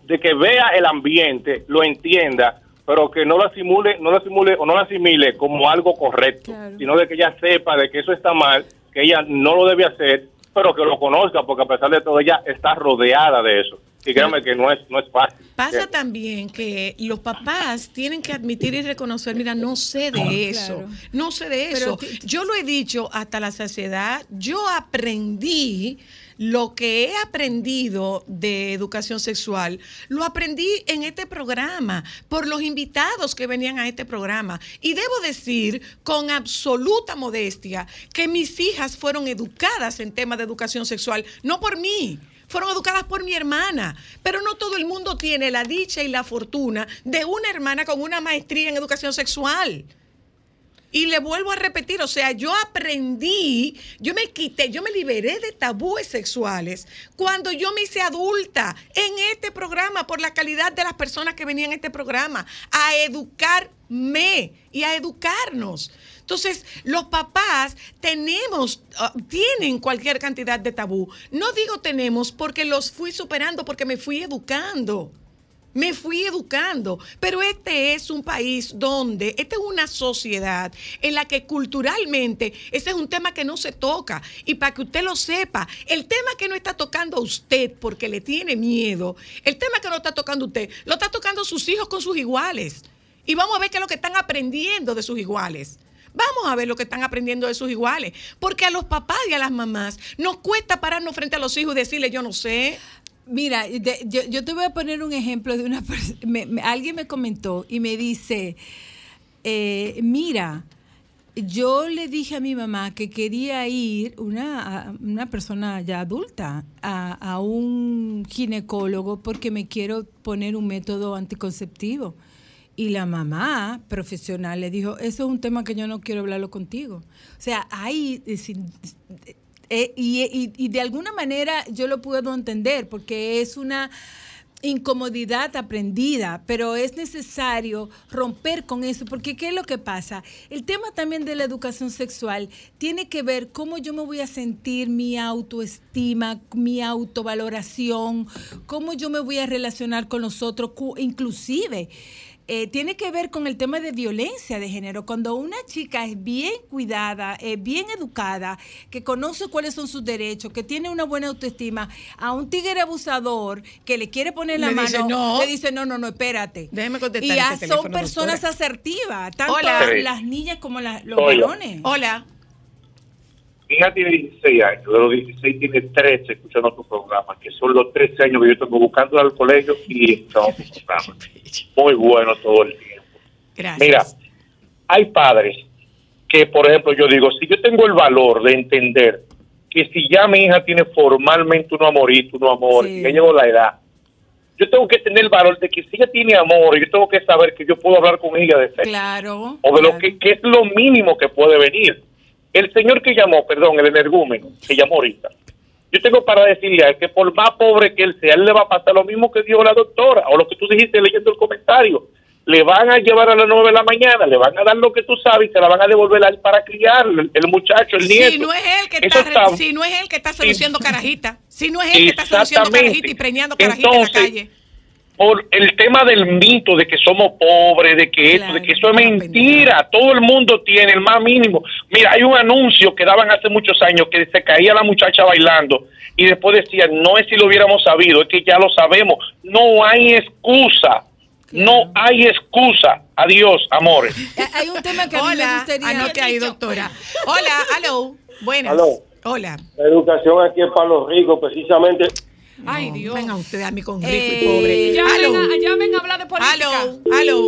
de que vea el ambiente, lo entienda, pero que no lo asimile, no lo asimile o no lo asimile como algo correcto, Claro. sino de que ella sepa de que eso está mal, que ella no lo debe hacer, pero que lo conozca, porque a pesar de todo ella está rodeada de eso. Y créame que no es no es fácil. Pasa ¿Entiendes? también que los papás tienen que admitir y reconocer, mira, no sé de eso, Claro. no sé de eso. Yo lo he dicho hasta la saciedad, yo aprendí lo que he aprendido de educación sexual, lo aprendí en este programa, por los invitados que venían a este programa. Y debo decir con absoluta modestia que mis hijas fueron educadas en temas de educación sexual, no por mí fueron educadas por mi hermana, pero no todo el mundo tiene la dicha y la fortuna de una hermana con una maestría en educación sexual. Y le vuelvo a repetir, o sea, yo aprendí, yo me quité, yo me liberé de tabúes sexuales cuando yo me hice adulta en este programa por la calidad de las personas que venían a este programa, a educarme y a educarnos. Entonces, los papás tenemos, ah, tienen cualquier cantidad de tabú. No digo tenemos porque los fui superando, porque me fui educando. Me fui educando, pero este es un país donde, esta es una sociedad en la que culturalmente ese es un tema que no se toca. Y para que usted lo sepa, el tema que no está tocando a usted porque le tiene miedo, el tema que no está tocando a usted, lo está tocando sus hijos con sus iguales. Y vamos a ver qué es lo que están aprendiendo de sus iguales. Vamos a ver lo que están aprendiendo de sus iguales. Porque a los papás y a las mamás nos cuesta pararnos frente a los hijos y decirle, yo no sé. Mira, de- yo, yo te voy a poner un ejemplo de una persona. alguien me comentó y me dice, eh, mira, yo le dije a mi mamá que quería ir, una, una persona ya adulta, a, a un ginecólogo porque me quiero poner un método anticonceptivo. Y la mamá profesional le dijo, eso es un tema que yo no quiero hablarlo contigo. O sea, hay... eh, y, de alguna manera yo lo puedo entender porque es una incomodidad aprendida, pero es necesario romper con eso, porque ¿qué es lo que pasa? El tema también de la educación sexual tiene que ver cómo yo me voy a sentir mi autoestima, mi autovaloración, cómo yo me voy a relacionar con los otros, inclusive eh, tiene que ver con el tema de violencia de género. Cuando una chica es bien cuidada, es bien educada, que conoce cuáles son sus derechos, que tiene una buena autoestima, a un tigre abusador que le quiere poner la Le mano, dice, "No". le dice, no, no, no, espérate. Déjeme contestar Y ya este son teléfono, personas doctora. asertivas, tanto Hola. las niñas como las- los Hola. varones. Hola. Mi hija tiene 16 años, de los 16 tiene 13 escuchando tu programa, que son los 13 años que yo tengo buscando al colegio y programa. Muy bueno todo el tiempo. Gracias. Mira, hay padres que, por ejemplo, yo digo, si yo tengo el valor de entender que si ya mi hija tiene formalmente un amorito, un amor, Sí. y ya llegó la edad, yo tengo que tener el valor de que si ella tiene amor, yo tengo que saber que yo puedo hablar con ella de sexo Claro. o de lo que es lo mínimo que puede venir. El señor que llamó, perdón, el energúmeno, que llamó ahorita, yo tengo para decirle a él que por más pobre que él sea, él le va a pasar lo mismo que dijo la doctora, o lo que tú dijiste leyendo el comentario. Le van a llevar a las nueve de la mañana, le van a dar lo que tú sabes y se la van a devolver a él para criar, el, el muchacho, el nieto. Si no es él que está, está- si no es él que está solucionando carajita, si no es él que está solucionando Exactamente. carajita y preñando carajita en la calle. Por el tema del mito de que somos pobres, de que esto, de que eso es mentira. Todo el mundo tiene el más mínimo. Mira, hay un anuncio que daban hace muchos años que se caía la muchacha bailando y después decían, no es si lo hubiéramos sabido, es que ya lo sabemos. No hay excusa. No hay excusa. Adiós, amores. Hay un tema que a mí me Hola, anote ahí, doctora. Hola, aló, buenas. Hola. La educación aquí es para los ricos, precisamente. Ay, Dios. Venga usted a mí con rico Eh, y pobre. Llamen a, llamen a hablar de política. aló, aló,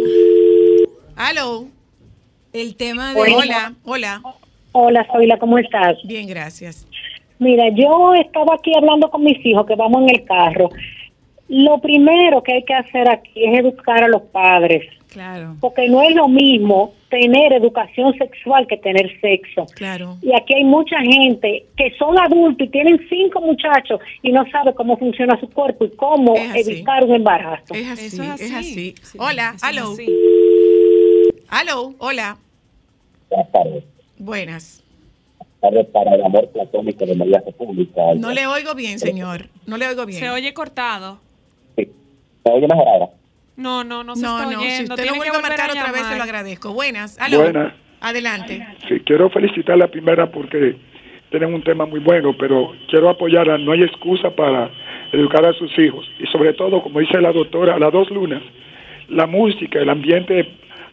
aló. El tema de... Hola, hola. Hola, Zoila, ¿cómo estás? Bien, gracias. Mira, yo estaba aquí hablando con mis hijos que vamos en el carro. Lo primero que hay que hacer aquí es educar a los padres, Claro. porque no es lo mismo tener educación sexual que tener sexo. Claro. Y aquí hay mucha gente que son adultos y tienen cinco muchachos y no sabe cómo funciona su cuerpo y cómo así. evitar un embarazo. Es así, Eso es es así. así. Hola, aló, así. aló, hola. Buenas tardes. Buenas. Tardes para el amor platónico de María República. No le oigo bien, señor. No le oigo bien. Se oye cortado. Sí. ¿Se oye mejor ahora? No, no, no se No, está no, oyendo. si usted Tiene lo vuelve a marcar otra vez, se lo agradezco. Buenas, aló. Buenas. Adelante. Sí, quiero felicitar a la primera porque tienen un tema muy bueno, pero quiero apoyarla. No hay excusa para educar a sus hijos. Y sobre todo, como dice la doctora, las dos lunas, la música, el ambiente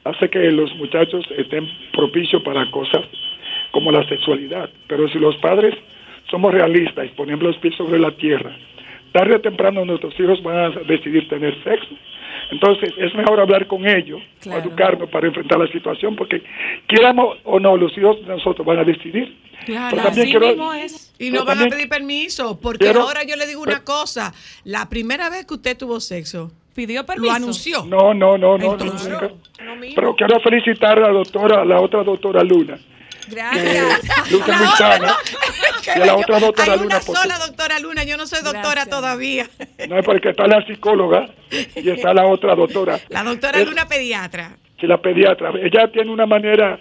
hace que los muchachos estén propicios para cosas como la sexualidad. Pero si los padres somos realistas y ponemos los pies sobre la tierra, tarde o temprano nuestros hijos van a decidir tener sexo. Entonces es mejor hablar con ellos, Claro. educarnos para enfrentar la situación, porque quieramos o no, los hijos de nosotros van a decidir. Claro. Así quiero- mismo es. Y no van a pedir permiso, porque quiero- ahora yo le digo una cosa. La primera vez que usted tuvo sexo, Pidió permiso. lo anunció. No, no, no, no. Entonces, nunca. lo mismo. Pero quiero felicitar a la doctora, a la otra doctora Luna, Gracias. luce muy sana. Y a la otra doctora Hay Luna, una sola doctora Luna, yo no soy doctora Gracias. todavía. No es porque está la psicóloga y está la otra doctora. La doctora Es- Luna pediatra. Sí, la pediatra. Ella tiene una manera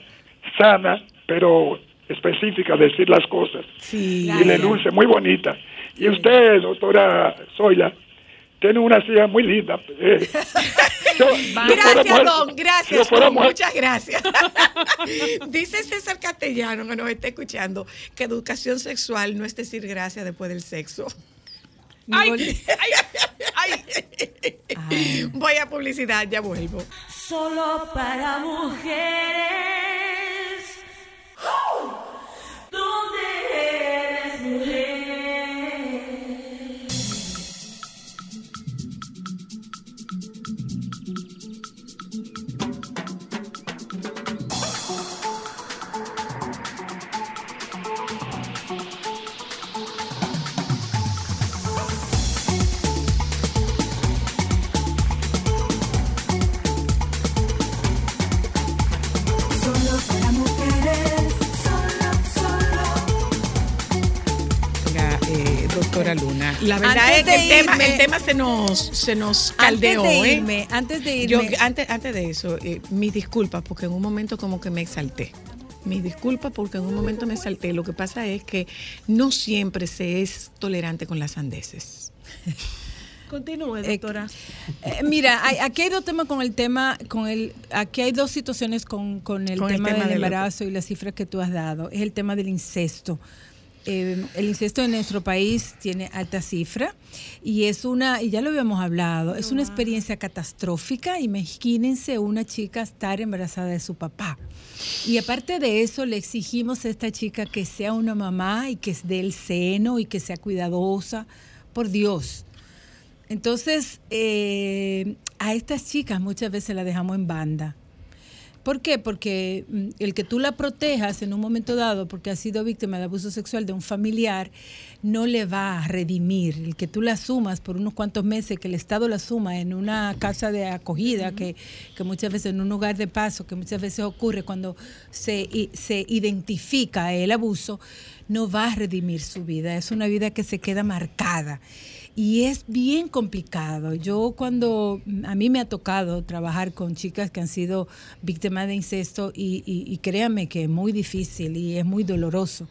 sana, pero específica de decir las cosas. Sí. Y le luce muy bonita. Y usted, doctora Zoila, tiene una silla muy linda. Eh, yo- yo fuera Gracias, mujer- don. Gracias, fuera don. mujer- Muchas gracias. Dice César Castellano, que nos está escuchando, que educación sexual no es decir gracias después del sexo. Ay, Ay, ay. Voy a publicidad, ya vuelvo. Solo para mujeres. ¿Dónde eres mujer? La verdad Antes es que el de tema, el tema se nos, se nos Antes caldeó, de ¿eh? irme, antes de Yo, irme. antes, antes de eso, eh, mis disculpas, porque en un momento como que me exalté. Mis disculpas porque en un momento me exalté. Lo que pasa es que no siempre se es tolerante con las sandeces. Continúe, Eh, doctora. Eh, mira, hay- aquí hay dos temas con el tema, con el, aquí hay dos situaciones con, con el Con el tema, del- embarazo y las cifras que tú has dado. Es el tema del incesto. Eh, el incesto en nuestro país tiene alta cifra y es una, y ya lo habíamos hablado, es una experiencia catastrófica. Imagínense una chica estar embarazada de su papá. Y aparte de eso, le exigimos a esta chica que sea una mamá y que dé el seno y que sea cuidadosa. Por Dios. Entonces, eh, a estas chicas muchas veces las dejamos en banda. ¿Por qué? Porque mm, el que tú la protejas en un momento dado, porque ha sido víctima de abuso sexual de un familiar, no le va a redimir. El que tú la sumas por unos cuantos meses, que el Estado la suma en una casa de acogida, que, que muchas veces en un lugar de paso, que muchas veces ocurre cuando se, se identifica el abuso, no va a redimir su vida. Es una vida que se queda marcada. Y es bien complicado. Yo cuando mm, a mí me ha tocado trabajar con chicas que han sido víctimas de incesto y, y, y créanme que es muy difícil y es muy doloroso.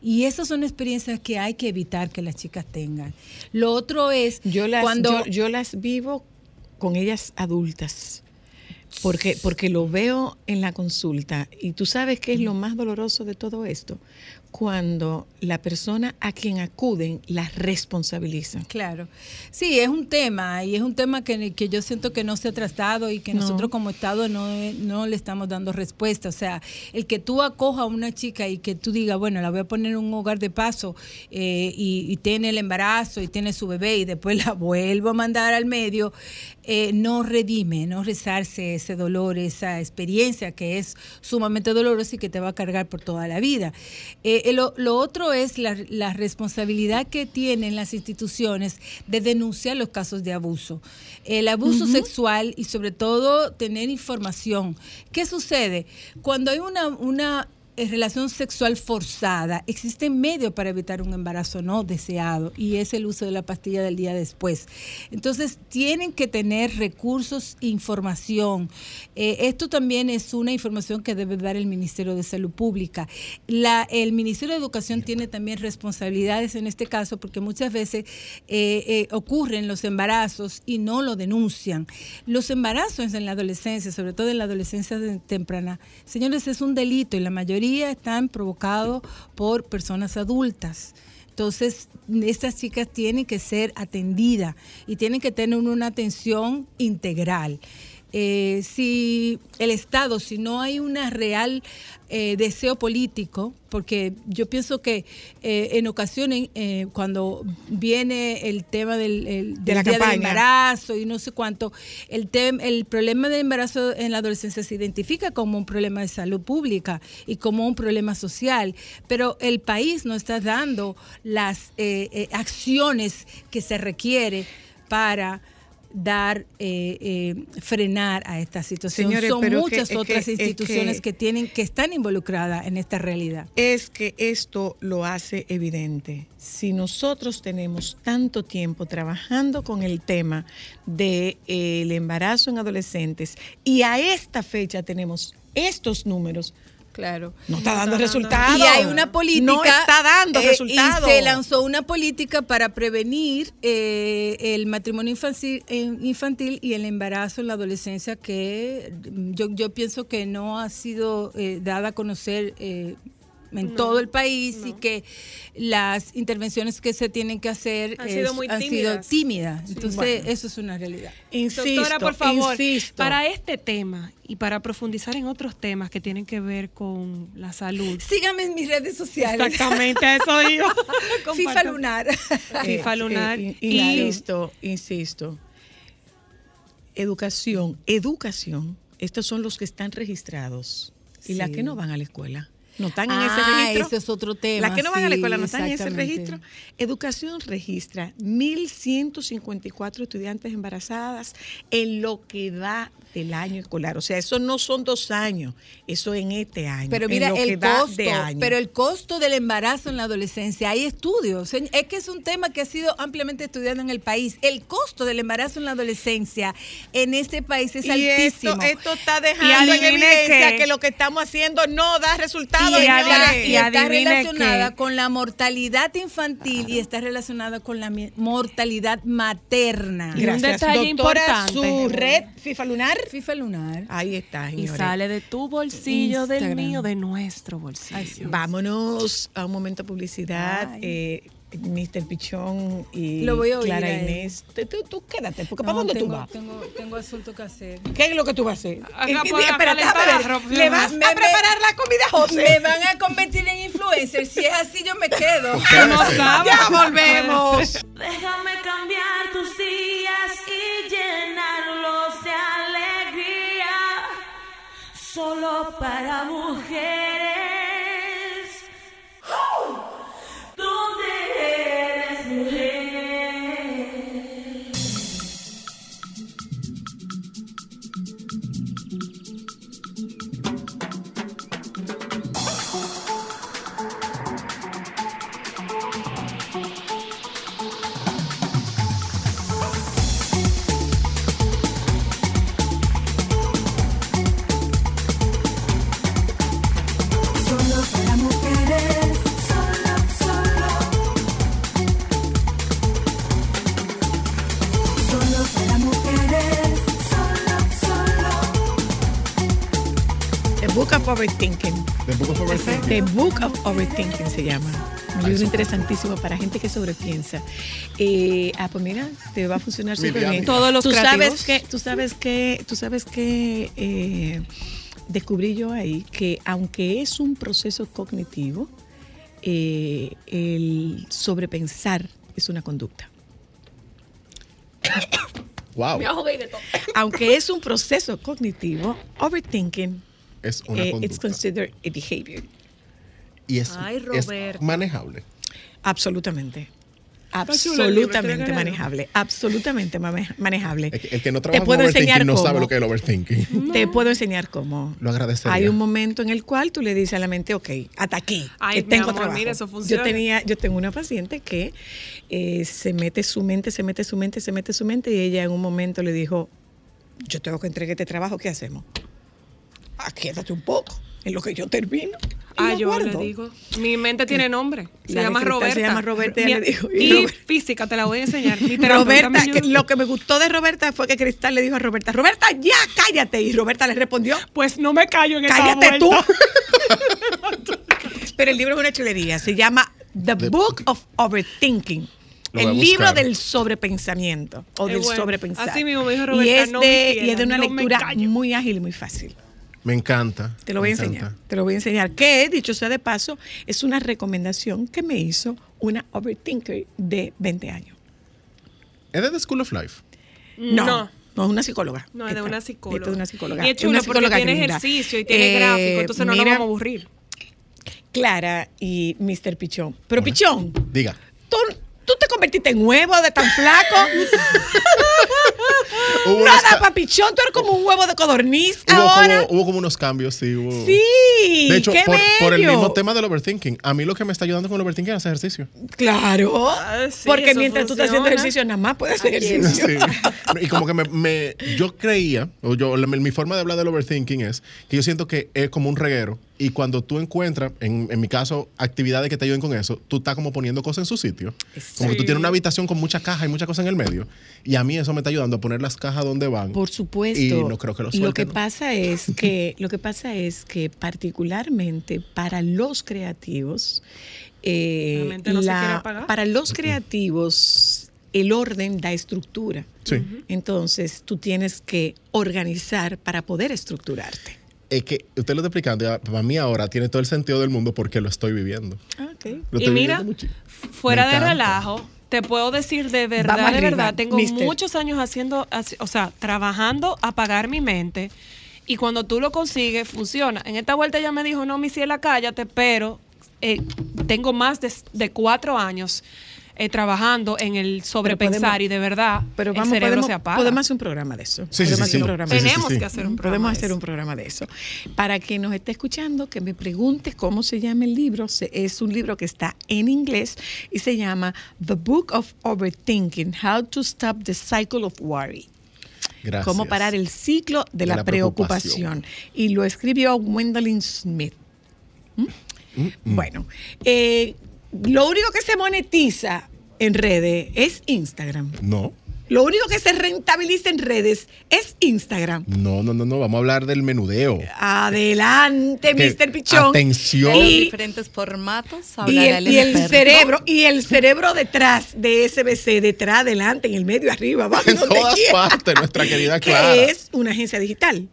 Y esas son experiencias que hay que evitar que las chicas tengan. Lo otro es Yo las, cuando yo, yo las vivo con ellas adultas. Porque, porque lo veo en la consulta. Y tú sabes qué es lo más doloroso de todo esto. Cuando la persona a quien acuden la responsabiliza. Claro. Sí, es un tema y es un tema que, que yo siento que no se ha tratado y que No. nosotros como Estado no, no le estamos dando respuesta. O sea, el que tú acojas a una chica y que tú digas, bueno, la voy a poner en un hogar de paso eh, y, y tiene el embarazo y tiene su bebé y después la vuelvo a mandar al medio, eh, no redime, no rezarse ese dolor, esa experiencia que es sumamente dolorosa y que te va a cargar por toda la vida. Eh, lo, lo otro es la, la responsabilidad que tienen las instituciones de denunciar los casos de abuso. El abuso sexual y sobre todo tener información. ¿Qué sucede? Cuando hay una, una eh, relación sexual forzada, existen medios para evitar un embarazo no deseado y es el uso de la pastilla del día después. Entonces, tienen que tener recursos, información. Eh, esto también es una información que debe dar el Ministerio de Salud Pública. La, el Ministerio de Educación tiene también responsabilidades en este caso porque muchas veces eh, ocurren los embarazos y no lo denuncian. Los embarazos en la adolescencia, sobre todo en la adolescencia temprana, señores, es un delito y la mayoría están provocados por personas adultas. Entonces, estas chicas tienen que ser atendidas y tienen que tener una atención integral. Eh, si el Estado, si no hay una real eh, deseo político, porque yo pienso que eh, en ocasiones eh, cuando viene el tema del, el- De la del día del embarazo y no sé cuánto, el, tem- el problema del embarazo en la adolescencia se identifica como un problema de salud pública y como un problema social, pero el país no está dando las eh, acciones que se requiere para dar, eh, eh, frenar a esta situación. Señores, Son que- muchas es que- otras es que- instituciones que, tienen, que están involucradas en esta realidad. Es que esto lo hace evidente. Si nosotros tenemos tanto tiempo trabajando con el tema del embarazo en adolescentes y a esta fecha tenemos estos números, Claro. no está dando resultados. Y hay una política. No está dando eh, resultados. Y se lanzó una política para prevenir eh, el matrimonio infantil, eh, infantil y el embarazo en la adolescencia que yo, yo pienso que no ha sido eh, dada a conocer. En No, todo el país y que las intervenciones que se tienen que hacer Han sido muy han sido tímidas. Entonces, Bueno. eso es una realidad. Doctora, por favor, insisto. para este tema y para profundizar en otros temas que tienen que ver con la salud. Síganme en mis redes sociales. Exactamente, a eso iba. FIFA. Lunar. FIFA Eh, Lunar. eh, y- insisto, insisto. Educación, educación. Estos son los que están registrados y las que no van a la escuela. No están en Ah, ese registro. ese es otro tema, Las que no van a la escuela no están en ese registro. Educación registra 1.154 estudiantes embarazadas en lo que da del año escolar. O sea, eso no son dos años, eso en este año. Pero mira, el costo, de año. pero el costo del embarazo en la adolescencia, hay estudios. Es que es un tema que ha sido ampliamente estudiado en el país. El costo del embarazo en la adolescencia en este país es y altísimo. esto, esto está Y dejando en evidencia qué. que lo que estamos haciendo no da resultados. y y está relacionada qué. con la mortalidad infantil y está relacionada con la mortalidad materna. Y un Gracias, detalle doctora, importante. su red FIFA Lunar. FIFA Lunar. Ahí está, Y señores. sale de tu bolsillo, del mío, de nuestro bolsillo. Vámonos a un momento de publicidad. Eh, Mr. Pichón y Lo voy a oír Clara a. Inés. Tú, tú- tú quédate, porque No, ¿para dónde tengo, tú vas? Tengo, tengo asunto que hacer. ¿Qué es lo que tú vas a hacer? Eh, la ropa. ¿Le vas Me- a me- preparar la comida, José? Me van a convertir en influencer. Si es así, yo me quedo. No sabe. Ya para mujeres. The Book of Overthinking se llama. Un libro interesantísimo para gente que sobrepiensa. Eh, ah, pues mira, te va a funcionar súper bien. bien. Todos los tú creativos. sabes que, tú sabes que, tú sabes que eh, descubrí yo ahí que aunque es un proceso cognitivo, eh, el sobrepensar es una conducta. Wow. Me ahogué de todo. Aunque es un proceso cognitivo, overthinking Es una eh, conducta. it's considered a behavior. Y es, Ay, es manejable. Absolutamente. Absolutamente manejable. Absolutamente manejable. El que, el que no trabaja Te con puedo enseñar overthinking no sabe lo que es el overthinking. Te puedo enseñar cómo. Lo agradecería. Hay un momento en el cual tú le dices a la mente, ok, hasta aquí, Ay, que mi tengo amor, trabajo. mira, eso funciona. Yo tenía, yo tengo una paciente que eh, se mete su mente, se mete su mente, se mete su mente y ella en un momento le dijo, yo tengo que entregar este trabajo, ¿qué hacemos? Ah, quédate un poco, en lo que yo termino. y Ah, yo guardo. le digo. Mi mente tiene nombre. Se La llama Roberta. se llama Roberta, Mi- le dijo, y Y, Roberta- física, te la voy a enseñar. Roberta, que lo que me gustó de Roberta fue que Cristal le dijo a Roberta, Roberta, ya cállate. Y Roberta le respondió, pues no me callo en esta Cállate tú. Pero el libro es una chulería, se llama The, Book of Overthinking. El libro del sobrepensamiento o Es del bueno. sobrepensar. Así mismo me dijo y Roberta, es no me de, y es de una no lectura muy ágil y muy fácil. Me encanta. Te lo voy a enseñar. encanta. Te lo voy a enseñar. Que, dicho sea de paso, es una recomendación que me hizo una overthinker de 20 años. ¿Es de The School of Life? No. No. No, es una psicóloga. No, es de Esta- una esta psicóloga. es de una psicóloga. Y es Es una chulo porque psicóloga tiene ejercicio y tiene Eh, gráfico, entonces no nos mira, vamos a aburrir. Clara y Mr. Pichón. Pero Pichón, Diga. tú, tú te convertiste en huevo de tan flaco. Hubo Nada, papichón, tú eres como un huevo de codorniz Hubo ahora. como, hubo como unos cambios, sí. hubo- Sí, De hecho, qué por, por el mismo tema del overthinking, a mí lo que me está ayudando con el overthinking es hacer ejercicio. Claro, sí, porque mientras tú estás haciendo ejercicio, nada más puedes hacer ejercicio. Sí. Y como que me, me- yo creía, o yo, mi forma de hablar del overthinking es que yo siento que es como un reguero y cuando tú encuentras, en, en mi caso, actividades que te ayuden con eso, tú estás como poniendo cosas en su sitio. Como que tú tienes una habitación con muchas cajas y muchas cosas en el medio. Y a mí eso me está ayudando a poner las cajas donde van. Por supuesto. Y no creo que lo Lo que suelten. ¿no? pasa es que lo que pasa es que particularmente para los creativos eh, La no se quiere apagar. para los creativos el orden da estructura. Sí. Entonces tú tienes que organizar para poder estructurarte. Es que usted lo está explicando, ya, para mí ahora tiene todo el sentido del mundo porque lo estoy viviendo. Lo Y estoy mira, viviendo fuera de relajo, te puedo decir de verdad, Vamos de arriba, verdad, tengo mister. muchos años haciendo, o sea, trabajando a apagar mi mente y cuando tú lo consigues, funciona. En esta vuelta ella me dijo, no, mi ciela, cállate, pero eh, tengo más de, de cuatro años eh, trabajando en el sobrepensar podemos- y de verdad Pero el vamos, cerebro podemos, se apaga. podemos hacer un programa de eso. Sí, sí, podemos sí, hacer sí. un programa de Tenemos sí. que hacer un programa Podemos de hacer eso. un programa de eso. Para quien nos esté escuchando, que me pregunte cómo se llama el libro. Se- Es un libro que está en inglés y se llama The Book of Overthinking, How to Stop the Cycle of Worry. Gracias. Cómo parar el ciclo de, De la, la preocupación. Y lo escribió Gwendolyn Smith. ¿Mm? Bueno, eh, lo único que se monetiza en redes es Instagram. No, Lo único que se rentabiliza en redes es Instagram. no, no, no, no. Vamos a hablar del menudeo. Adelante, Que- Mr. Pichón. atención. Y, diferentes formatos. y el, y el cerebro, y el cerebro detrás de SBC, detrás, adelante, en el medio, arriba, abajo, En todas quiera, partes, nuestra querida que Clara. es una agencia digital.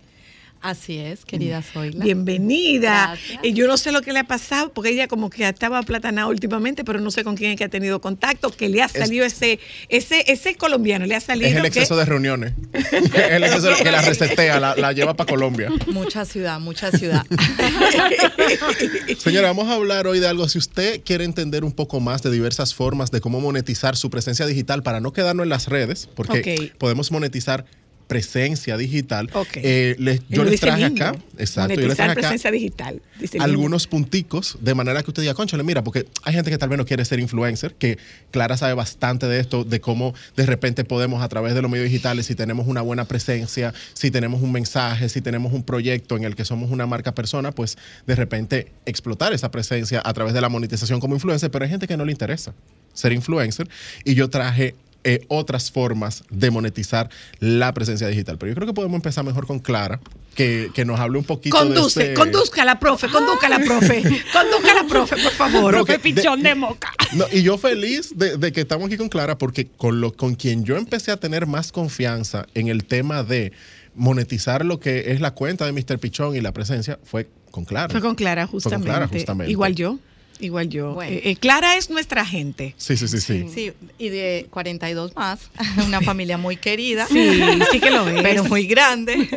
Así es, querida Zoila. Bienvenida. Gracias. Y yo no sé lo que le ha pasado, porque ella como que estaba aplatanada últimamente, pero no sé con quién es que ha tenido contacto, que le ha salido ese, ese, ese colombiano, le ha salido. Es el que- exceso de reuniones. Es el exceso de- que la resetea, la, la lleva para Colombia. Mucha ciudad, mucha ciudad. Señora, vamos a hablar hoy de algo. Si usted quiere entender un poco más de diversas formas de cómo monetizar su presencia digital para no quedarnos en las redes, porque podemos monetizar presencia digital. Ok. eh, les- yo les traje lindo. acá, exacto, yo les traje acá presencia digital. dice lindo. algunos punticos de manera que usted diga, conchale, mira, porque hay gente que tal vez no quiere ser influencer, que Clara sabe bastante de esto, de cómo de repente podemos a través de los medios digitales, si tenemos una buena presencia, si tenemos un mensaje, si tenemos un proyecto en el que somos una marca persona, pues de repente explotar esa presencia a través de la monetización como influencer, pero hay gente que no le interesa ser influencer y yo traje eh, otras formas de monetizar la presencia digital. Pero yo creo que podemos empezar mejor con Clara, que, que nos hable un poquito Conduce, de ese- conduzca la profe, conduzca la profe, conduzca la profe, por favor. No, que- de- de moca. No, y yo feliz de, de que estamos aquí con Clara, porque con, lo, con quien yo empecé a tener más confianza en el tema de monetizar lo que es la cuenta de Mr. Pichón y la presencia fue con Clara. Fue con Clara, Fue con justamente. Clara, justamente. Igual yo, igual yo. Bueno. Eh, eh, Clara es nuestra gente. Sí, sí, sí, sí. Sí, y de 42 más, una familia muy querida. Sí, sí que lo es. Pero muy grande.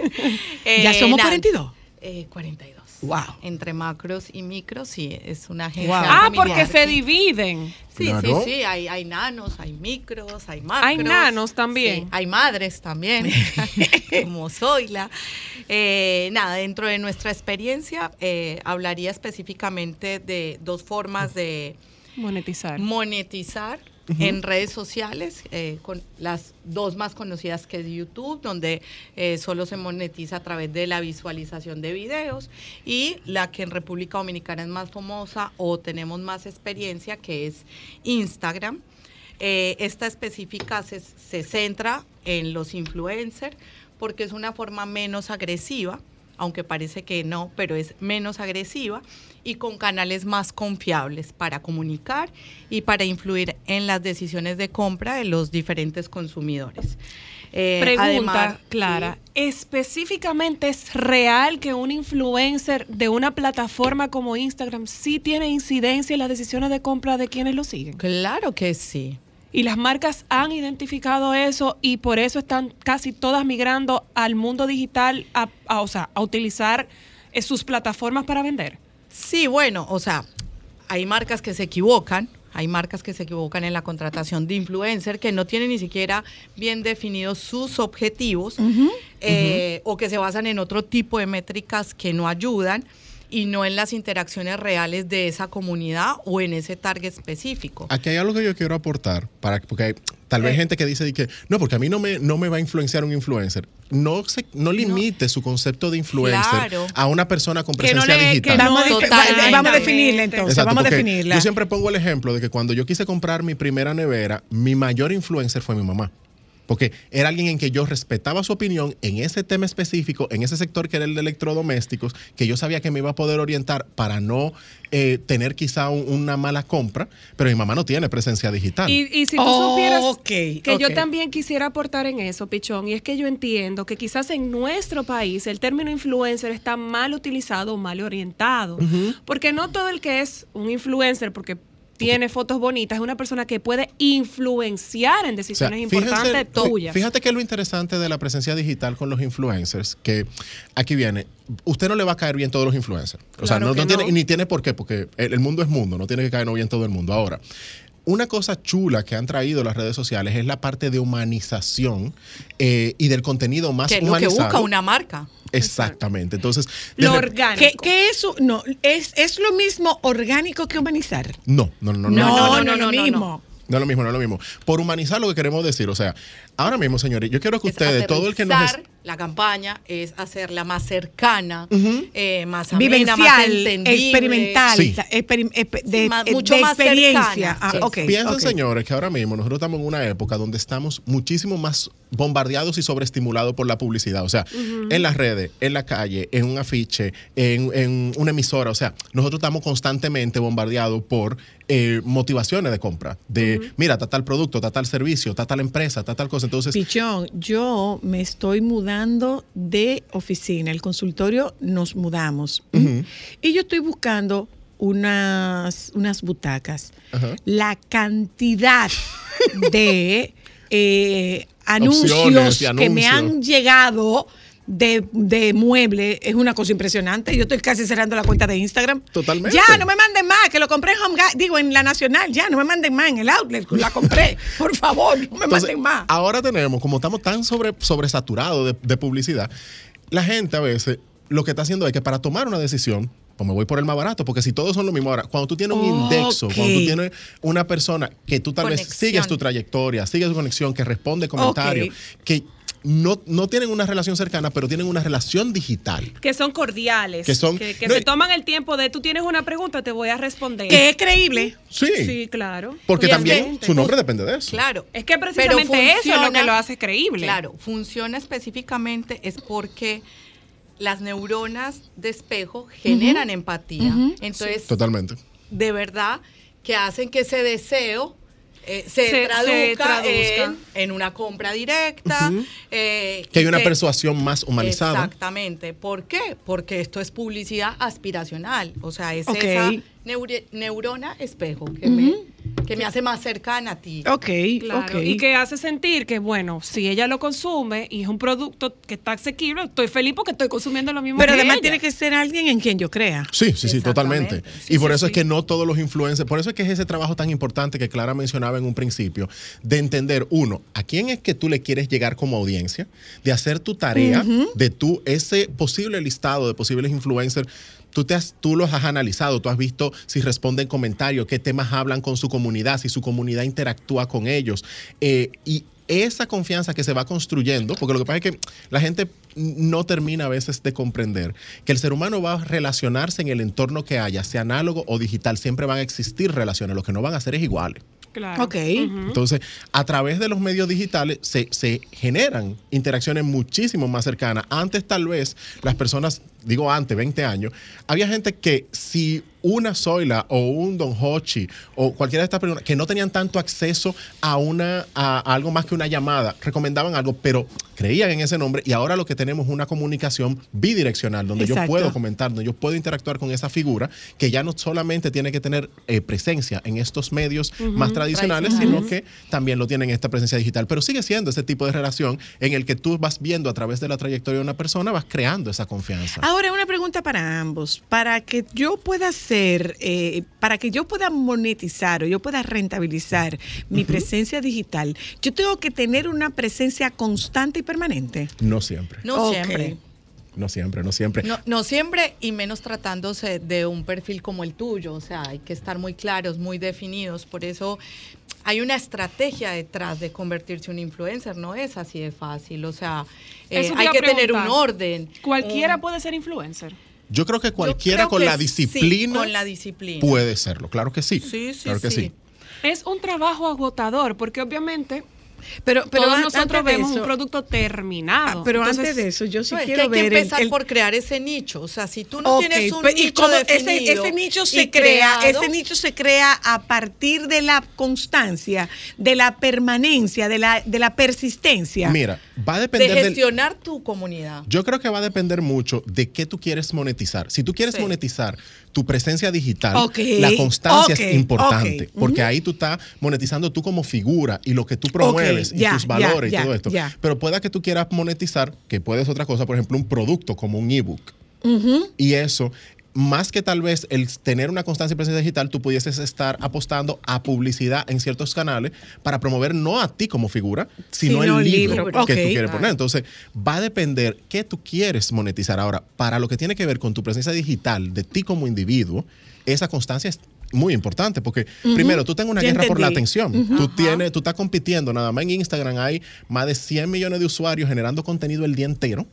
¿Ya somos nada, 42? Eh, 42. Wow. Entre macros y micros, sí, es una agencia Wow. Ah, porque se dividen. Sí, Claro. sí, sí, hay, hay nanos, hay micros, hay macros. Hay nanos también. Sí, hay madres también, como Zoila. Eh, nada, dentro de nuestra experiencia, eh, hablaría específicamente de dos formas de Monetizar. monetizar en redes sociales, eh, con las dos más conocidas que es YouTube, donde eh, solo se monetiza a través de la visualización de videos, y la que en República Dominicana es más famosa o tenemos más experiencia, que es Instagram. Eh, esta específica se, se centra en los influencers porque es una forma menos agresiva, aunque parece que no, pero es menos agresiva y con canales más confiables para comunicar y para influir en las decisiones de compra de los diferentes consumidores. Eh, Pregunta, además, Clara. ¿Específicamente es real que un influencer de una plataforma como Instagram sí tiene incidencia en las decisiones de compra de quienes lo siguen? Claro que sí. Y las marcas han identificado eso y por eso están casi todas migrando al mundo digital, a, a- o sea, a utilizar eh, sus plataformas para vender. Sí, bueno, o sea, hay marcas que se equivocan, hay marcas que se equivocan en la contratación de influencer que no tienen ni siquiera bien definidos sus objetivos eh, o que se basan en otro tipo de métricas que no ayudan y no en las interacciones reales de esa comunidad o en ese target específico. Aquí hay algo que yo quiero aportar, para, porque hay tal Eh. vez gente que dice que no, porque a mí no me, no me va a influenciar un influencer. No, se, no limite su concepto de influencer Claro. a una persona con Que no presencia le- que digital. no Vamos, a, vamos a definirla entonces, Exacto, vamos a definirla. Yo siempre pongo el ejemplo de que cuando yo quise comprar mi primera nevera, mi mayor influencer fue mi mamá. Porque era alguien en que yo respetaba su opinión en ese tema específico, en ese sector que era el de electrodomésticos, que yo sabía que me iba a poder orientar para no eh, tener quizá un- una mala compra, pero mi mamá no tiene presencia digital. Y, y si tú Oh, supieras ok, que yo también quisiera aportar en eso, Pichón, y es que yo entiendo que quizás en nuestro país el término influencer está mal utilizado o mal orientado, porque no todo el que es un influencer, porque tiene fotos bonitas, es una persona que puede influenciar en O sea, decisiones fíjense- importantes tuyas. Fíjate que lo interesante de la presencia digital con los influencers, que aquí viene, usted no le va a caer bien todos los influencers. O sea, no, tiene, no. ni tiene por qué, porque el, el mundo es mundo, no tiene que caernos bien todo el mundo. Ahora, una cosa chula que han traído las redes sociales es la parte de humanización eh, y del contenido más que es lo que humanizado. busca una marca. Exactamente. Entonces, Lo orgánico. ¿Qué, qué es, no, es, es lo mismo orgánico que humanizar? no, no, no, no, No, no, no, no, lo no, no, mismo. No es lo mismo, no es lo mismo. Por humanizar lo que queremos decir, o sea, ahora mismo, señores, yo quiero que Es ustedes, todo el que nos... La campaña es hacerla más cercana, eh, más amena, más Vivencial, entendible. experimental, Sí. experim- de, Sí, más- de más experiencia. Ah, Sí. ok, Piensen, señores, que ahora mismo nosotros estamos en una época donde estamos muchísimo más bombardeados y sobreestimulados por la publicidad. O sea, en las redes, en la calle, en un afiche, en, en una emisora. O sea, nosotros estamos constantemente bombardeados por eh, motivaciones de compra. De, mira, está tal producto, está tal servicio, está tal empresa, está tal cosa. Entonces, Pichón, yo me estoy mudando de oficina. El consultorio nos mudamos. Y yo estoy buscando unas, unas butacas. La cantidad de eh, anuncios, que me han llegado de, de mueble es una cosa impresionante. Yo estoy casi cerrando la cuenta de Instagram. Totalmente. Ya, no me manden más, que lo compré en Home digo, en la Nacional. Ya, no me manden más en el outlet. La compré. Por favor, no me Entonces, manden más. Ahora tenemos, como estamos tan sobre, sobresaturados de, de publicidad, la gente a veces lo que está haciendo es que para tomar una decisión, pues me voy por el más barato, porque si todos son lo mismo ahora, cuando tú tienes un indexo, cuando tú tienes una persona que tú tal vez sigues tu trayectoria, sigues tu conexión, que responde comentarios, que no, no tienen una relación cercana, pero tienen una relación digital. Que son cordiales. Que son- Que, que no, se toman el tiempo de tú tienes una pregunta, te voy a responder. Que es creíble. Sí. Sí, claro. Porque también que- su nombre depende de eso. Claro. Es que precisamente eso es lo que lo hace creíble. Claro, funciona específicamente es porque las neuronas de espejo generan empatía. Entonces, Totalmente. de verdad, que hacen que ese deseo eh, se, Se- se traduzca. En, en una compra directa. Eh, Que hay una persuasión más humanizada. Exactamente. ¿Por qué? Porque esto es publicidad aspiracional. O sea, es esa neure- neurona espejo que, me, que me hace más cercana a ti. Ok, Claro, ok. y que hace sentir que, bueno, si ella lo consume y es un producto que está asequible, estoy feliz porque estoy consumiendo lo mismo Pero que además ella. tiene que ser alguien en quien yo crea. Sí, sí, sí, totalmente. y por Sí, eso sí, es que no todos los influencers, por eso es que es ese trabajo tan importante que Clara mencionaba en un principio, de entender, uno, a quién es que tú le quieres llegar como audiencia, de hacer tu tarea, de tú, ese posible listado de posibles influencers. Tú, te has, tú los has analizado, tú has visto si responden comentarios, qué temas hablan con su comunidad, si su comunidad interactúa con ellos. Eh, y esa confianza que se va construyendo, porque lo que pasa es que la gente no termina a veces de comprender que el ser humano va a relacionarse en el entorno que haya, sea análogo o digital, siempre van a existir relaciones, lo que no van a ser es iguales. Claro. Ok. Entonces, a través de los medios digitales se, se generan interacciones muchísimo más cercanas. Antes tal vez las personas, digo antes, 20 años, había gente que si una Zoila o un Don Hochi o cualquiera de estas personas que no tenían tanto acceso a, una, a, algo más que una llamada, recomendaban algo, pero creían en ese nombre y ahora lo que tenemos es una comunicación bidireccional, donde Exacto. yo puedo comentar, donde yo puedo interactuar con esa figura que ya no solamente tiene que tener eh, presencia en estos medios más tradicionales, sino que también lo tienen esta presencia digital. Pero sigue siendo ese tipo de relación en el que tú vas viendo a través de la trayectoria de una persona, vas creando esa confianza. Ahora, una pregunta para ambos. Para que yo pueda hacer, eh, para que yo pueda monetizar o yo pueda rentabilizar mi presencia digital, yo tengo que tener una presencia constante y permanente. No siempre, No siempre. no siempre, no siempre. No, no siempre y menos tratándose de un perfil como el tuyo, o sea, hay que estar muy claros, muy definidos, por eso hay una estrategia detrás de convertirse en un influencer, no es así de fácil, o sea, eh, hay que tener un orden. Cualquiera puede ser influencer. Yo creo que cualquiera creo con que la sí, disciplina con la disciplina. puede serlo, claro que sí. Sí, sí, claro que sí. sí. Es un trabajo agotador porque obviamente Pero, pero todos nosotros vemos eso- un producto terminado. Ah, pero Entonces, antes de eso, yo sí No, es que quiero hay que ver empezar el- por crear ese nicho, o sea, si tú no tienes un pe- y nicho ese, definido ese nicho y se crea, creado, ese nicho se crea a partir de la constancia, de la permanencia, de la, de la persistencia. Mira, va a de del, gestionar tu comunidad. Yo creo que va a depender mucho de qué tú quieres monetizar. Si tú quieres Sí. monetizar tu presencia digital, la constancia es importante, porque ahí tú estás monetizando tú como figura y lo que tú promueves y tus valores y todo esto. Pero pueda que tú quieras monetizar, que puedes otra cosa, por ejemplo, un producto como un ebook. Y eso, más que tal vez el tener una constancia y presencia digital, tú pudieses estar apostando a publicidad en ciertos canales para promover no a ti como figura, sino, Sino el libro, libro. que tú quieres poner. Entonces, va a depender qué tú quieres monetizar. Ahora, para lo que tiene que ver con tu presencia digital de ti como individuo, esa constancia es muy importante porque primero tú tienes una Ya guerra por la atención. Tú tienes, tú estás compitiendo nada más en Instagram hay más de 100 millones de usuarios generando contenido el día entero.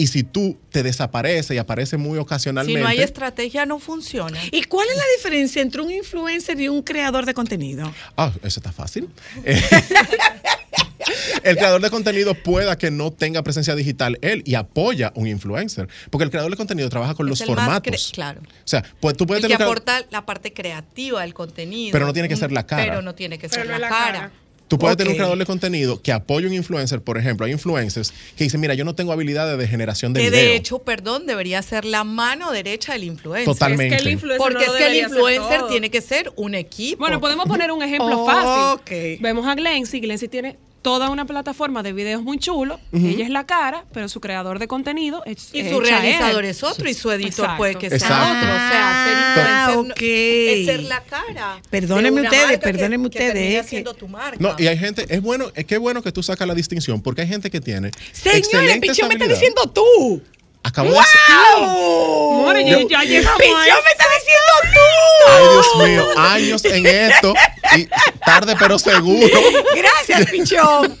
Y si tú te desapareces y apareces muy Si ocasionalmente, no hay estrategia, no funciona. ¿Y cuál es la diferencia entre un influencer y un creador de contenido? Ah, eso está fácil. Eh, el creador de contenido pueda que no tenga presencia digital él y apoya un influencer. Porque el creador de contenido trabaja con los Es formatos. claro. O sea, pues tú puedes El que tener creador- aporta la parte creativa del contenido. Pero no tiene que ser la cara. Pero no tiene que Pero ser no la, es la cara. cara. Tú puedes tener un creador de contenido que apoya un influencer, por ejemplo, hay influencers que dicen, mira, yo no tengo habilidades de generación de Que video. de hecho, perdón, debería ser la mano derecha del influencer. Totalmente. Es que el influencer Porque no es que el influencer tiene que ser un equipo. Bueno, podemos poner un ejemplo Oh, fácil. Vemos a Glency. Glency tiene toda una plataforma de videos muy chulo. Ella es la cara, pero su creador de contenido es Y su realizador él. es otro y su editor Exacto. puede que sea Exacto. otro. O sea, ser Ah, ok. es ser la cara. Perdónenme ustedes, perdónenme ustedes, que- tu marca. No, y hay gente, es bueno, es que bueno que tú sacas la distinción, porque hay gente que tiene. Señores, Pichón me está diciendo tú. De hacer- ¡Wow! More, ya- ya llegamos Pichón eso. me está diciendo tú. Ay, Dios mío, años en esto. Y tarde, pero seguro. Gracias, Pichón.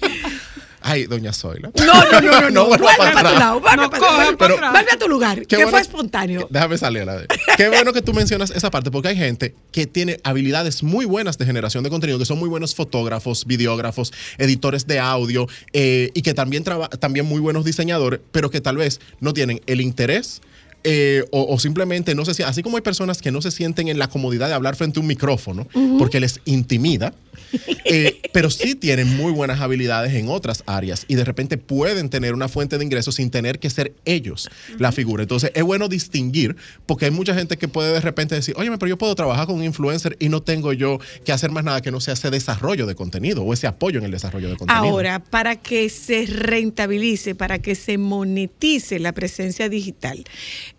Ay, doña Zoila. No, no, no, no, no. Vuelve para para tu lado, vuelve No para coja vuelve- para pero atrás. vuelve a tu lugar, Qué que bueno- fue espontáneo. Déjame salir a la de. Qué bueno que tú mencionas esa parte, porque hay gente que tiene habilidades muy buenas de generación de contenido, que son muy buenos fotógrafos, videógrafos, editores de audio, eh, y que también, traba- también muy buenos diseñadores, pero que tal vez no tienen el interés. Eh, o, o simplemente no se si- así como hay personas que no se sienten en la comodidad de hablar frente a un micrófono porque les intimida, eh, pero sí tienen muy buenas habilidades en otras áreas y de repente pueden tener una fuente de ingresos sin tener que ser ellos la figura. Entonces es bueno distinguir porque hay mucha gente que puede de repente decir, oye, pero yo puedo trabajar con un influencer y no tengo yo que hacer más nada que no sea ese desarrollo de contenido o ese apoyo en el desarrollo de contenido. Ahora, para que se rentabilice, para que se monetice la presencia digital,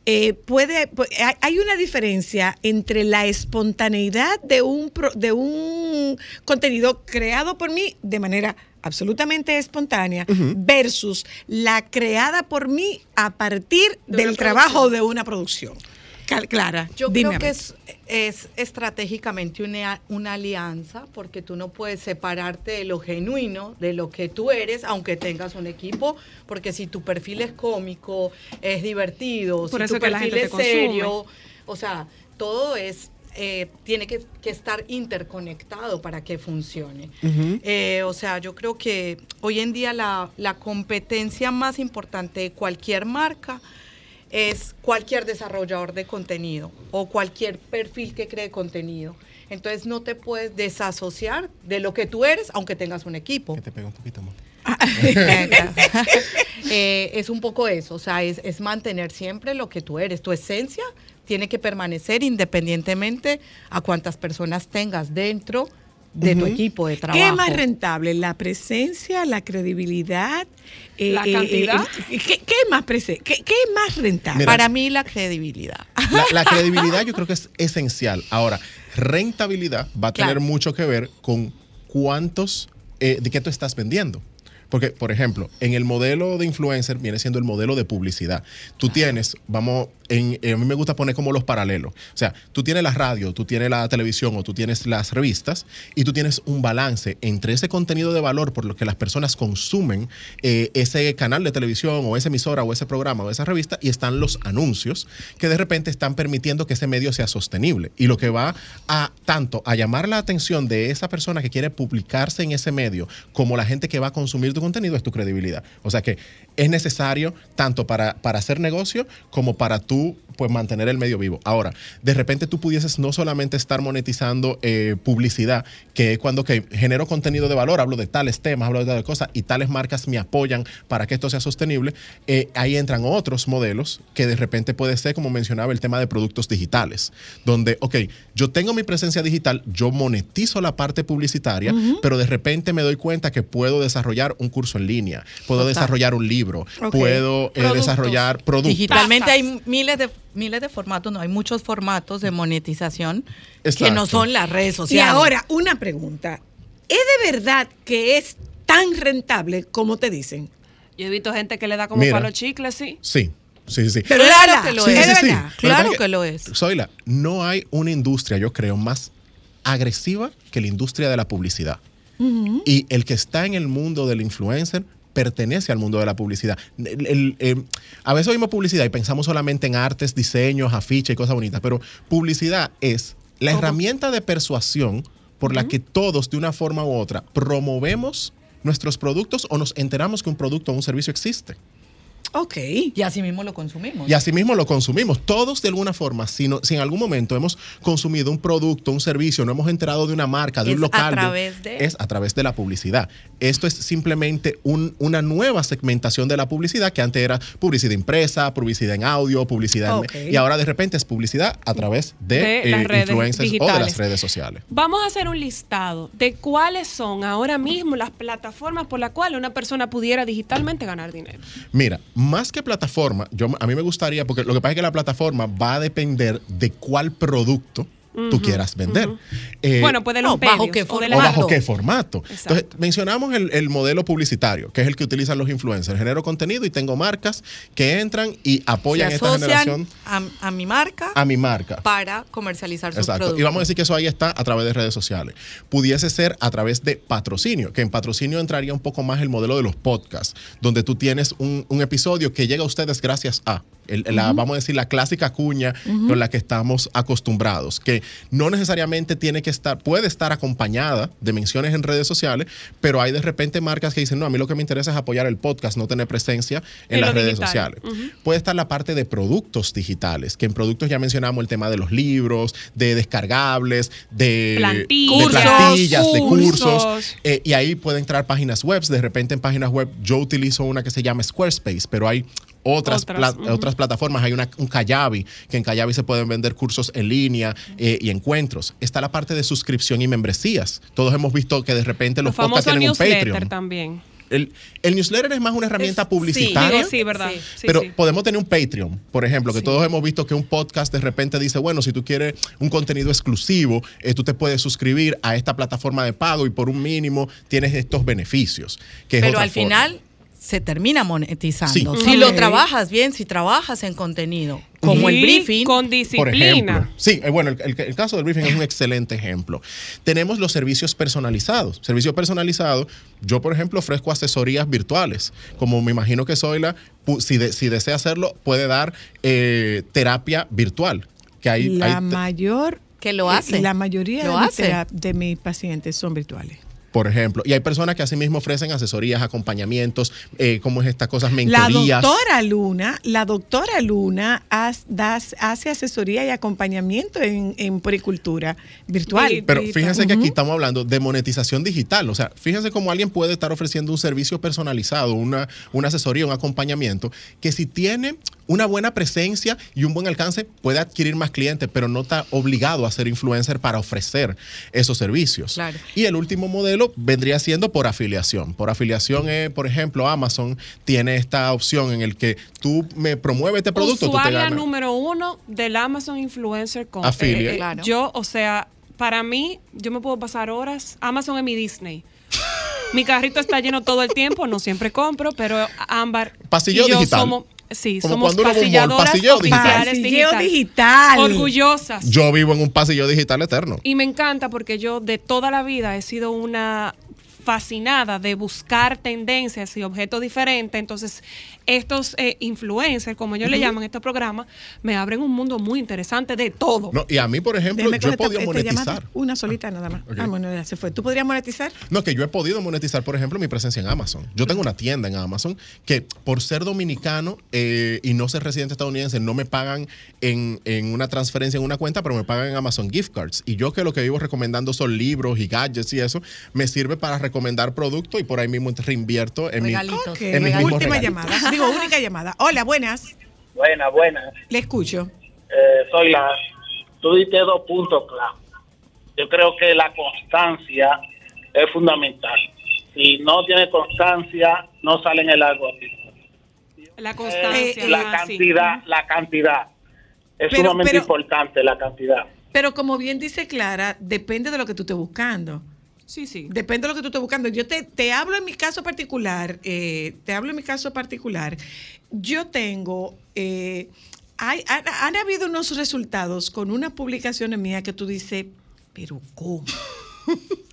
eh, puede, pu- hay- una diferencia entre la espontaneidad de un, pro- de un contenido creado por mí de manera absolutamente espontánea versus la creada por mí a partir De del trabajo de una producción. Clara, Yo dime creo que es, es estratégicamente una, una alianza porque tú no puedes separarte de lo genuino, de lo que tú eres, aunque tengas un equipo, porque si tu perfil es cómico, es divertido, Por si eso tu que perfil es serio, o sea, todo es... eh, tiene que, que estar interconectado para que funcione. Eh, o sea, yo creo que hoy en día la, la competencia más importante de cualquier marca es cualquier desarrollador de contenido o cualquier perfil que cree contenido. Entonces no te puedes desasociar de lo que tú eres, aunque tengas un equipo. te pega un poquito más. Eh, es un poco eso, o sea, es, es mantener siempre lo que tú eres, tu esencia tiene que permanecer independientemente a cuántas personas tengas dentro de tu equipo de trabajo. ¿Qué es más rentable? ¿La presencia, la credibilidad? eh, ¿La eh, cantidad? eh, ¿qué, qué es más qué, qué es más rentable? Mira. Para mí la credibilidad. La, la credibilidad yo creo que es esencial. Ahora, rentabilidad va a tener Claro. mucho que ver con cuántos, eh, de qué tú estás vendiendo. Porque, por ejemplo, en el modelo de influencer viene siendo el modelo de publicidad. Tú tienes, vamos, eh, a mí me gusta poner como los paralelos. O sea, tú tienes la radio, tú tienes la televisión o tú tienes las revistas y tú tienes un balance entre ese contenido de valor por lo que las personas consumen eh, ese canal de televisión o esa emisora o ese programa o esa revista y están los anuncios que de repente están permitiendo que ese medio sea sostenible. Y lo que va a tanto a llamar la atención de esa persona que quiere publicarse en ese medio como la gente que va a consumir tu contenido es tu credibilidad. O sea que es necesario tanto para, para hacer negocio como para tú pues mantener el medio vivo. Ahora, de repente tú pudieses no solamente estar monetizando eh, publicidad, que es cuando que genero contenido de valor, hablo de tales temas, hablo de tales cosas y tales marcas me apoyan para que esto sea sostenible, eh, ahí entran otros modelos que de repente puede ser, como mencionaba, el tema de productos digitales, donde, ok, yo tengo mi presencia digital, yo monetizo la parte publicitaria, pero de repente me doy cuenta que puedo desarrollar un curso en línea, puedo Total. desarrollar un libro, Puedo eh, Productos. desarrollar productos. Digitalmente hay miles de miles de formatos, no hay muchos formatos de monetización que no son las redes Y sociales. ahora, una pregunta. ¿Es de verdad que es tan rentable como te dicen? Yo he visto gente que le da como Mira. para los chicles, sí. Sí, sí, sí. Pero Claro que lo Sí, es. sí, Claro que lo es. Zoila, no hay una industria, yo creo, más agresiva que la industria de la publicidad. Y el que está en el mundo del influencer pertenece al mundo de la publicidad. El- el, eh, a veces oímos publicidad y pensamos solamente en artes, diseños, afiches y cosas bonitas, pero publicidad es la herramienta de persuasión por la que todos, de una forma u otra, promovemos nuestros productos o nos enteramos que un producto o un servicio existe. Ok. Y así mismo lo consumimos. Y así mismo lo consumimos. Todos de alguna forma, si, no- si en algún momento hemos consumido un producto, un servicio, no hemos enterado de una marca, de Es un local. a través de- Es a través de la publicidad. Esto es simplemente un- una nueva segmentación de la publicidad que antes era publicidad impresa, publicidad en audio, publicidad en- y ahora de repente es publicidad a través de, De eh, las redes influencers o de las redes sociales. Vamos a hacer un listado de cuáles son ahora mismo las plataformas por las cuales una persona pudiera digitalmente ganar dinero. Mira, más que plataforma, yo, a mí me gustaría, porque lo que pasa es que la plataforma va a depender de cuál producto tú quieras vender. Eh, bueno, pues de los No, bajo medios qué o de o bajo qué formato. Exacto. Entonces, mencionamos el, el modelo publicitario, que es el que utilizan los influencers. Genero contenido y tengo marcas que entran y apoyan Se esta generación a, a mi marca a mi marca. para comercializar sus Exacto. productos. Y vamos a decir que eso ahí está a través de redes sociales. Pudiese ser a través de patrocinio, que en patrocinio entraría un poco más el modelo de los podcasts, donde tú tienes un, un episodio que llega a ustedes gracias a, el- la, vamos a decir, la clásica cuña con la que estamos acostumbrados, que no necesariamente tiene que estar, puede estar acompañada de menciones en redes sociales, pero hay de repente marcas que dicen, no, a mí lo que me interesa es apoyar el podcast, no tener presencia en, En las redes digital. sociales. Puede estar la parte de productos digitales, que en productos ya mencionamos el tema de los libros, de descargables, de Plantillas, de, plantillas, de cursos. eh, y ahí pueden entrar páginas web. De repente en páginas web yo utilizo una que se llama Squarespace, pero hay otras, Otras, pla- ujú. otras plataformas. Hay una, un Kajabi, que en Kajabi se pueden vender cursos en línea eh, y encuentros. Está la parte de suscripción y membresías. Todos hemos visto que de repente los, Los podcasts tienen un newsletter Patreon. también. El, el newsletter es más una herramienta publicitaria. Digo, sí, verdad. Sí, pero sí. podemos tener un Patreon, por ejemplo, que todos hemos visto que un podcast de repente dice, bueno, si tú quieres un contenido exclusivo, eh, tú te puedes suscribir a esta plataforma de pago y por un mínimo tienes estos beneficios. Que es Pero otra al forma. final se termina monetizando. Sí. Si lo trabajas bien, si trabajas en contenido, como el briefing. con Por disciplina. ejemplo, sí, eh, bueno, el, el- el caso del briefing es un excelente ejemplo. Tenemos los servicios personalizados. Servicios personalizados, yo por ejemplo ofrezco asesorías virtuales. Como me imagino que Zoila, pu- si, de- si desea hacerlo, puede dar eh, terapia virtual. Que hay, La hay mayor que lo hace. La mayoría Lo de, hace. de mis pacientes son virtuales. Por ejemplo, y hay personas que asimismo ofrecen asesorías, acompañamientos, eh, como es estas cosas, La mentorías. doctora Luna, la doctora Luna das- hace asesoría y acompañamiento en, en poricultura virtual. Pero fíjense que aquí estamos hablando de monetización digital. O sea, fíjense cómo alguien puede estar ofreciendo un servicio personalizado, una, una asesoría, un acompañamiento, que si tiene una buena presencia y un buen alcance, puede adquirir más clientes, pero no está obligado a ser influencer para ofrecer esos servicios. Claro. Y el último modelo vendría siendo por afiliación. Por afiliación, eh, por ejemplo, Amazon tiene esta opción en el que tú me promueves este producto, tú te Usuaria ganas. número uno del Amazon Influencer Con- Affiliate. eh, eh, Claro. Yo, o sea, para mí, yo me puedo pasar horas. Amazon es mi Disney. Mi carrito está lleno todo el tiempo, no siempre compro, pero Ámbar y yo digital. somos, sí, Como somos cuando uno un digital. Pasilleo digital. digital. Orgullosas. Yo vivo en un pasillo digital eterno. Y me encanta porque yo de toda la vida he sido una fascinada de buscar tendencias y objetos diferentes. Entonces, estos eh, influencers, como ellos le llaman estos programas, me abren un mundo muy interesante de todo. No, y a mí, por ejemplo, Déjeme yo he podido monetizar. Una solita nada más. Ah, bueno, ya se fue. ¿Tú podrías monetizar? No, que yo he podido monetizar, por ejemplo, mi presencia en Amazon. Yo tengo una tienda en Amazon que por ser dominicano eh, y no ser residente estadounidense, no me pagan en, en una transferencia en una cuenta, pero me pagan en Amazon gift cards. Y yo que lo que vivo recomendando son libros y gadgets y eso, me sirve para recomendar productos y por ahí mismo reinvierto en, mi, Ok, en mis mismos Última regalitos. llamada. Digo, única llamada. Hola, buenas. Buena, buena. Le escucho. Eh, soy la. Tú diste dos puntos clave. Yo creo que la constancia es fundamental. Si no tiene constancia, no sale en el algoritmo. La Eh, constancia. la ah, sí. cantidad, la cantidad. Es Pero- sumamente pero- importante la cantidad. Pero como bien dice Clara, depende de lo que tú estés buscando. Sí, sí. Depende de lo que tú estés buscando. Yo te, te hablo en mi caso particular, eh, te hablo en mi caso particular. Yo tengo, eh, hay, han, han habido unos resultados con unas publicaciones mías que tú dices, pero ¿cómo?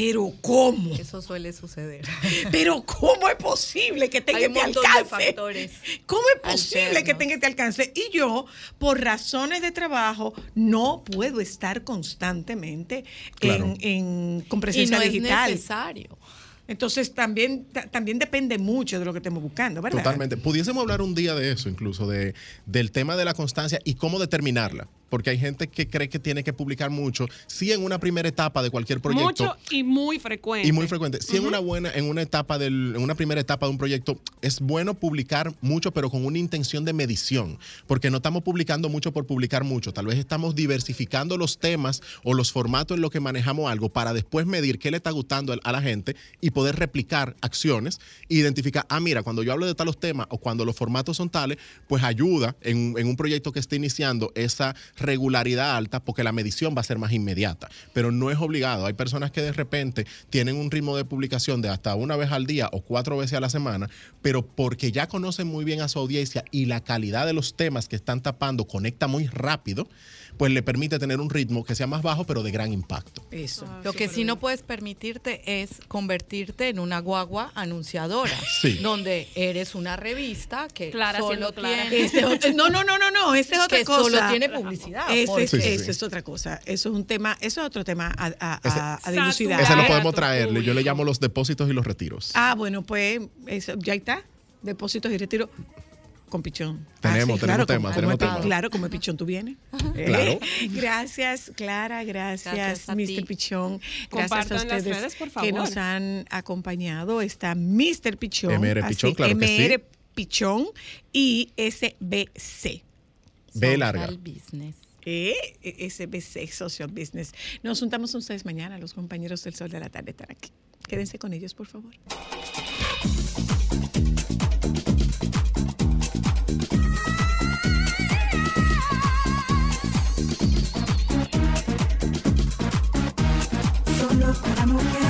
pero ¿cómo? Eso suele suceder. Pero ¿cómo es posible que tenga este montón de alcance? factores ¿Cómo es posible que tenga este alcance? Y yo, por razones de trabajo, no puedo estar constantemente Claro. en, en- con Y presencia no es digital. necesario. Entonces también, ta- también depende mucho de lo que estemos buscando, ¿verdad? Totalmente. Pudiésemos hablar un día de eso, incluso, de, del tema de la constancia y cómo determinarla. Porque hay gente que cree que tiene que publicar mucho, sí en una primera etapa de cualquier proyecto. Mucho y muy frecuente. Y muy frecuente. Si en una buena, en una etapa del, en una primera etapa de un proyecto, es bueno publicar mucho, pero con una intención de medición. Porque no estamos publicando mucho por publicar mucho. Tal vez estamos diversificando los temas o los formatos en los que manejamos algo para después medir qué le está gustando a la gente y poder replicar acciones, e identificar, ah, mira, cuando yo hablo de talos temas o cuando los formatos son tales, pues ayuda en, en un proyecto que esté iniciando esa regularidad alta porque la medición va a ser más inmediata. Pero no es obligado. Hay personas que de repente tienen un ritmo de publicación de hasta una vez al día o cuatro veces a la semana, pero porque ya conocen muy bien a su audiencia y la calidad de los temas que están tapando conecta muy rápido, pues le permite tener un ritmo que sea más bajo pero de gran impacto. Eso. Lo que sí no puedes permitirte es convertirte en una guagua anunciadora, Sí. donde eres una revista que Clara solo tiene Ese es otro- no, no, no, no, no, esa es otra que cosa. solo tiene publicidad. Porque- es, otra cosa. Eso es un tema, eso es otro tema a, a- a- a Ese- dilucidar. Ese lo podemos traerle. Yo le llamo los depósitos y los retiros. Ah, bueno, pues eso, ya está. Depósitos y retiro con pichón. Tenemos, Ah, tenemos claro, tema, como- tenemos tema. Claro, como el pichón tú vienes. Claro. Gracias, Clara, gracias, Gracias a Mr. Pichón. Gracias Compartan a las ustedes redes, por que favor. nos han acompañado. Está Mr. Pichón. MR Pichón, así, claro que sí. MR Pichón y SBC. B larga. Social business. Eh, SBC, Social Business. Nos juntamos ustedes mañana, los compañeros del Sol de la Tarde están aquí. Quédense con ellos, por favor. you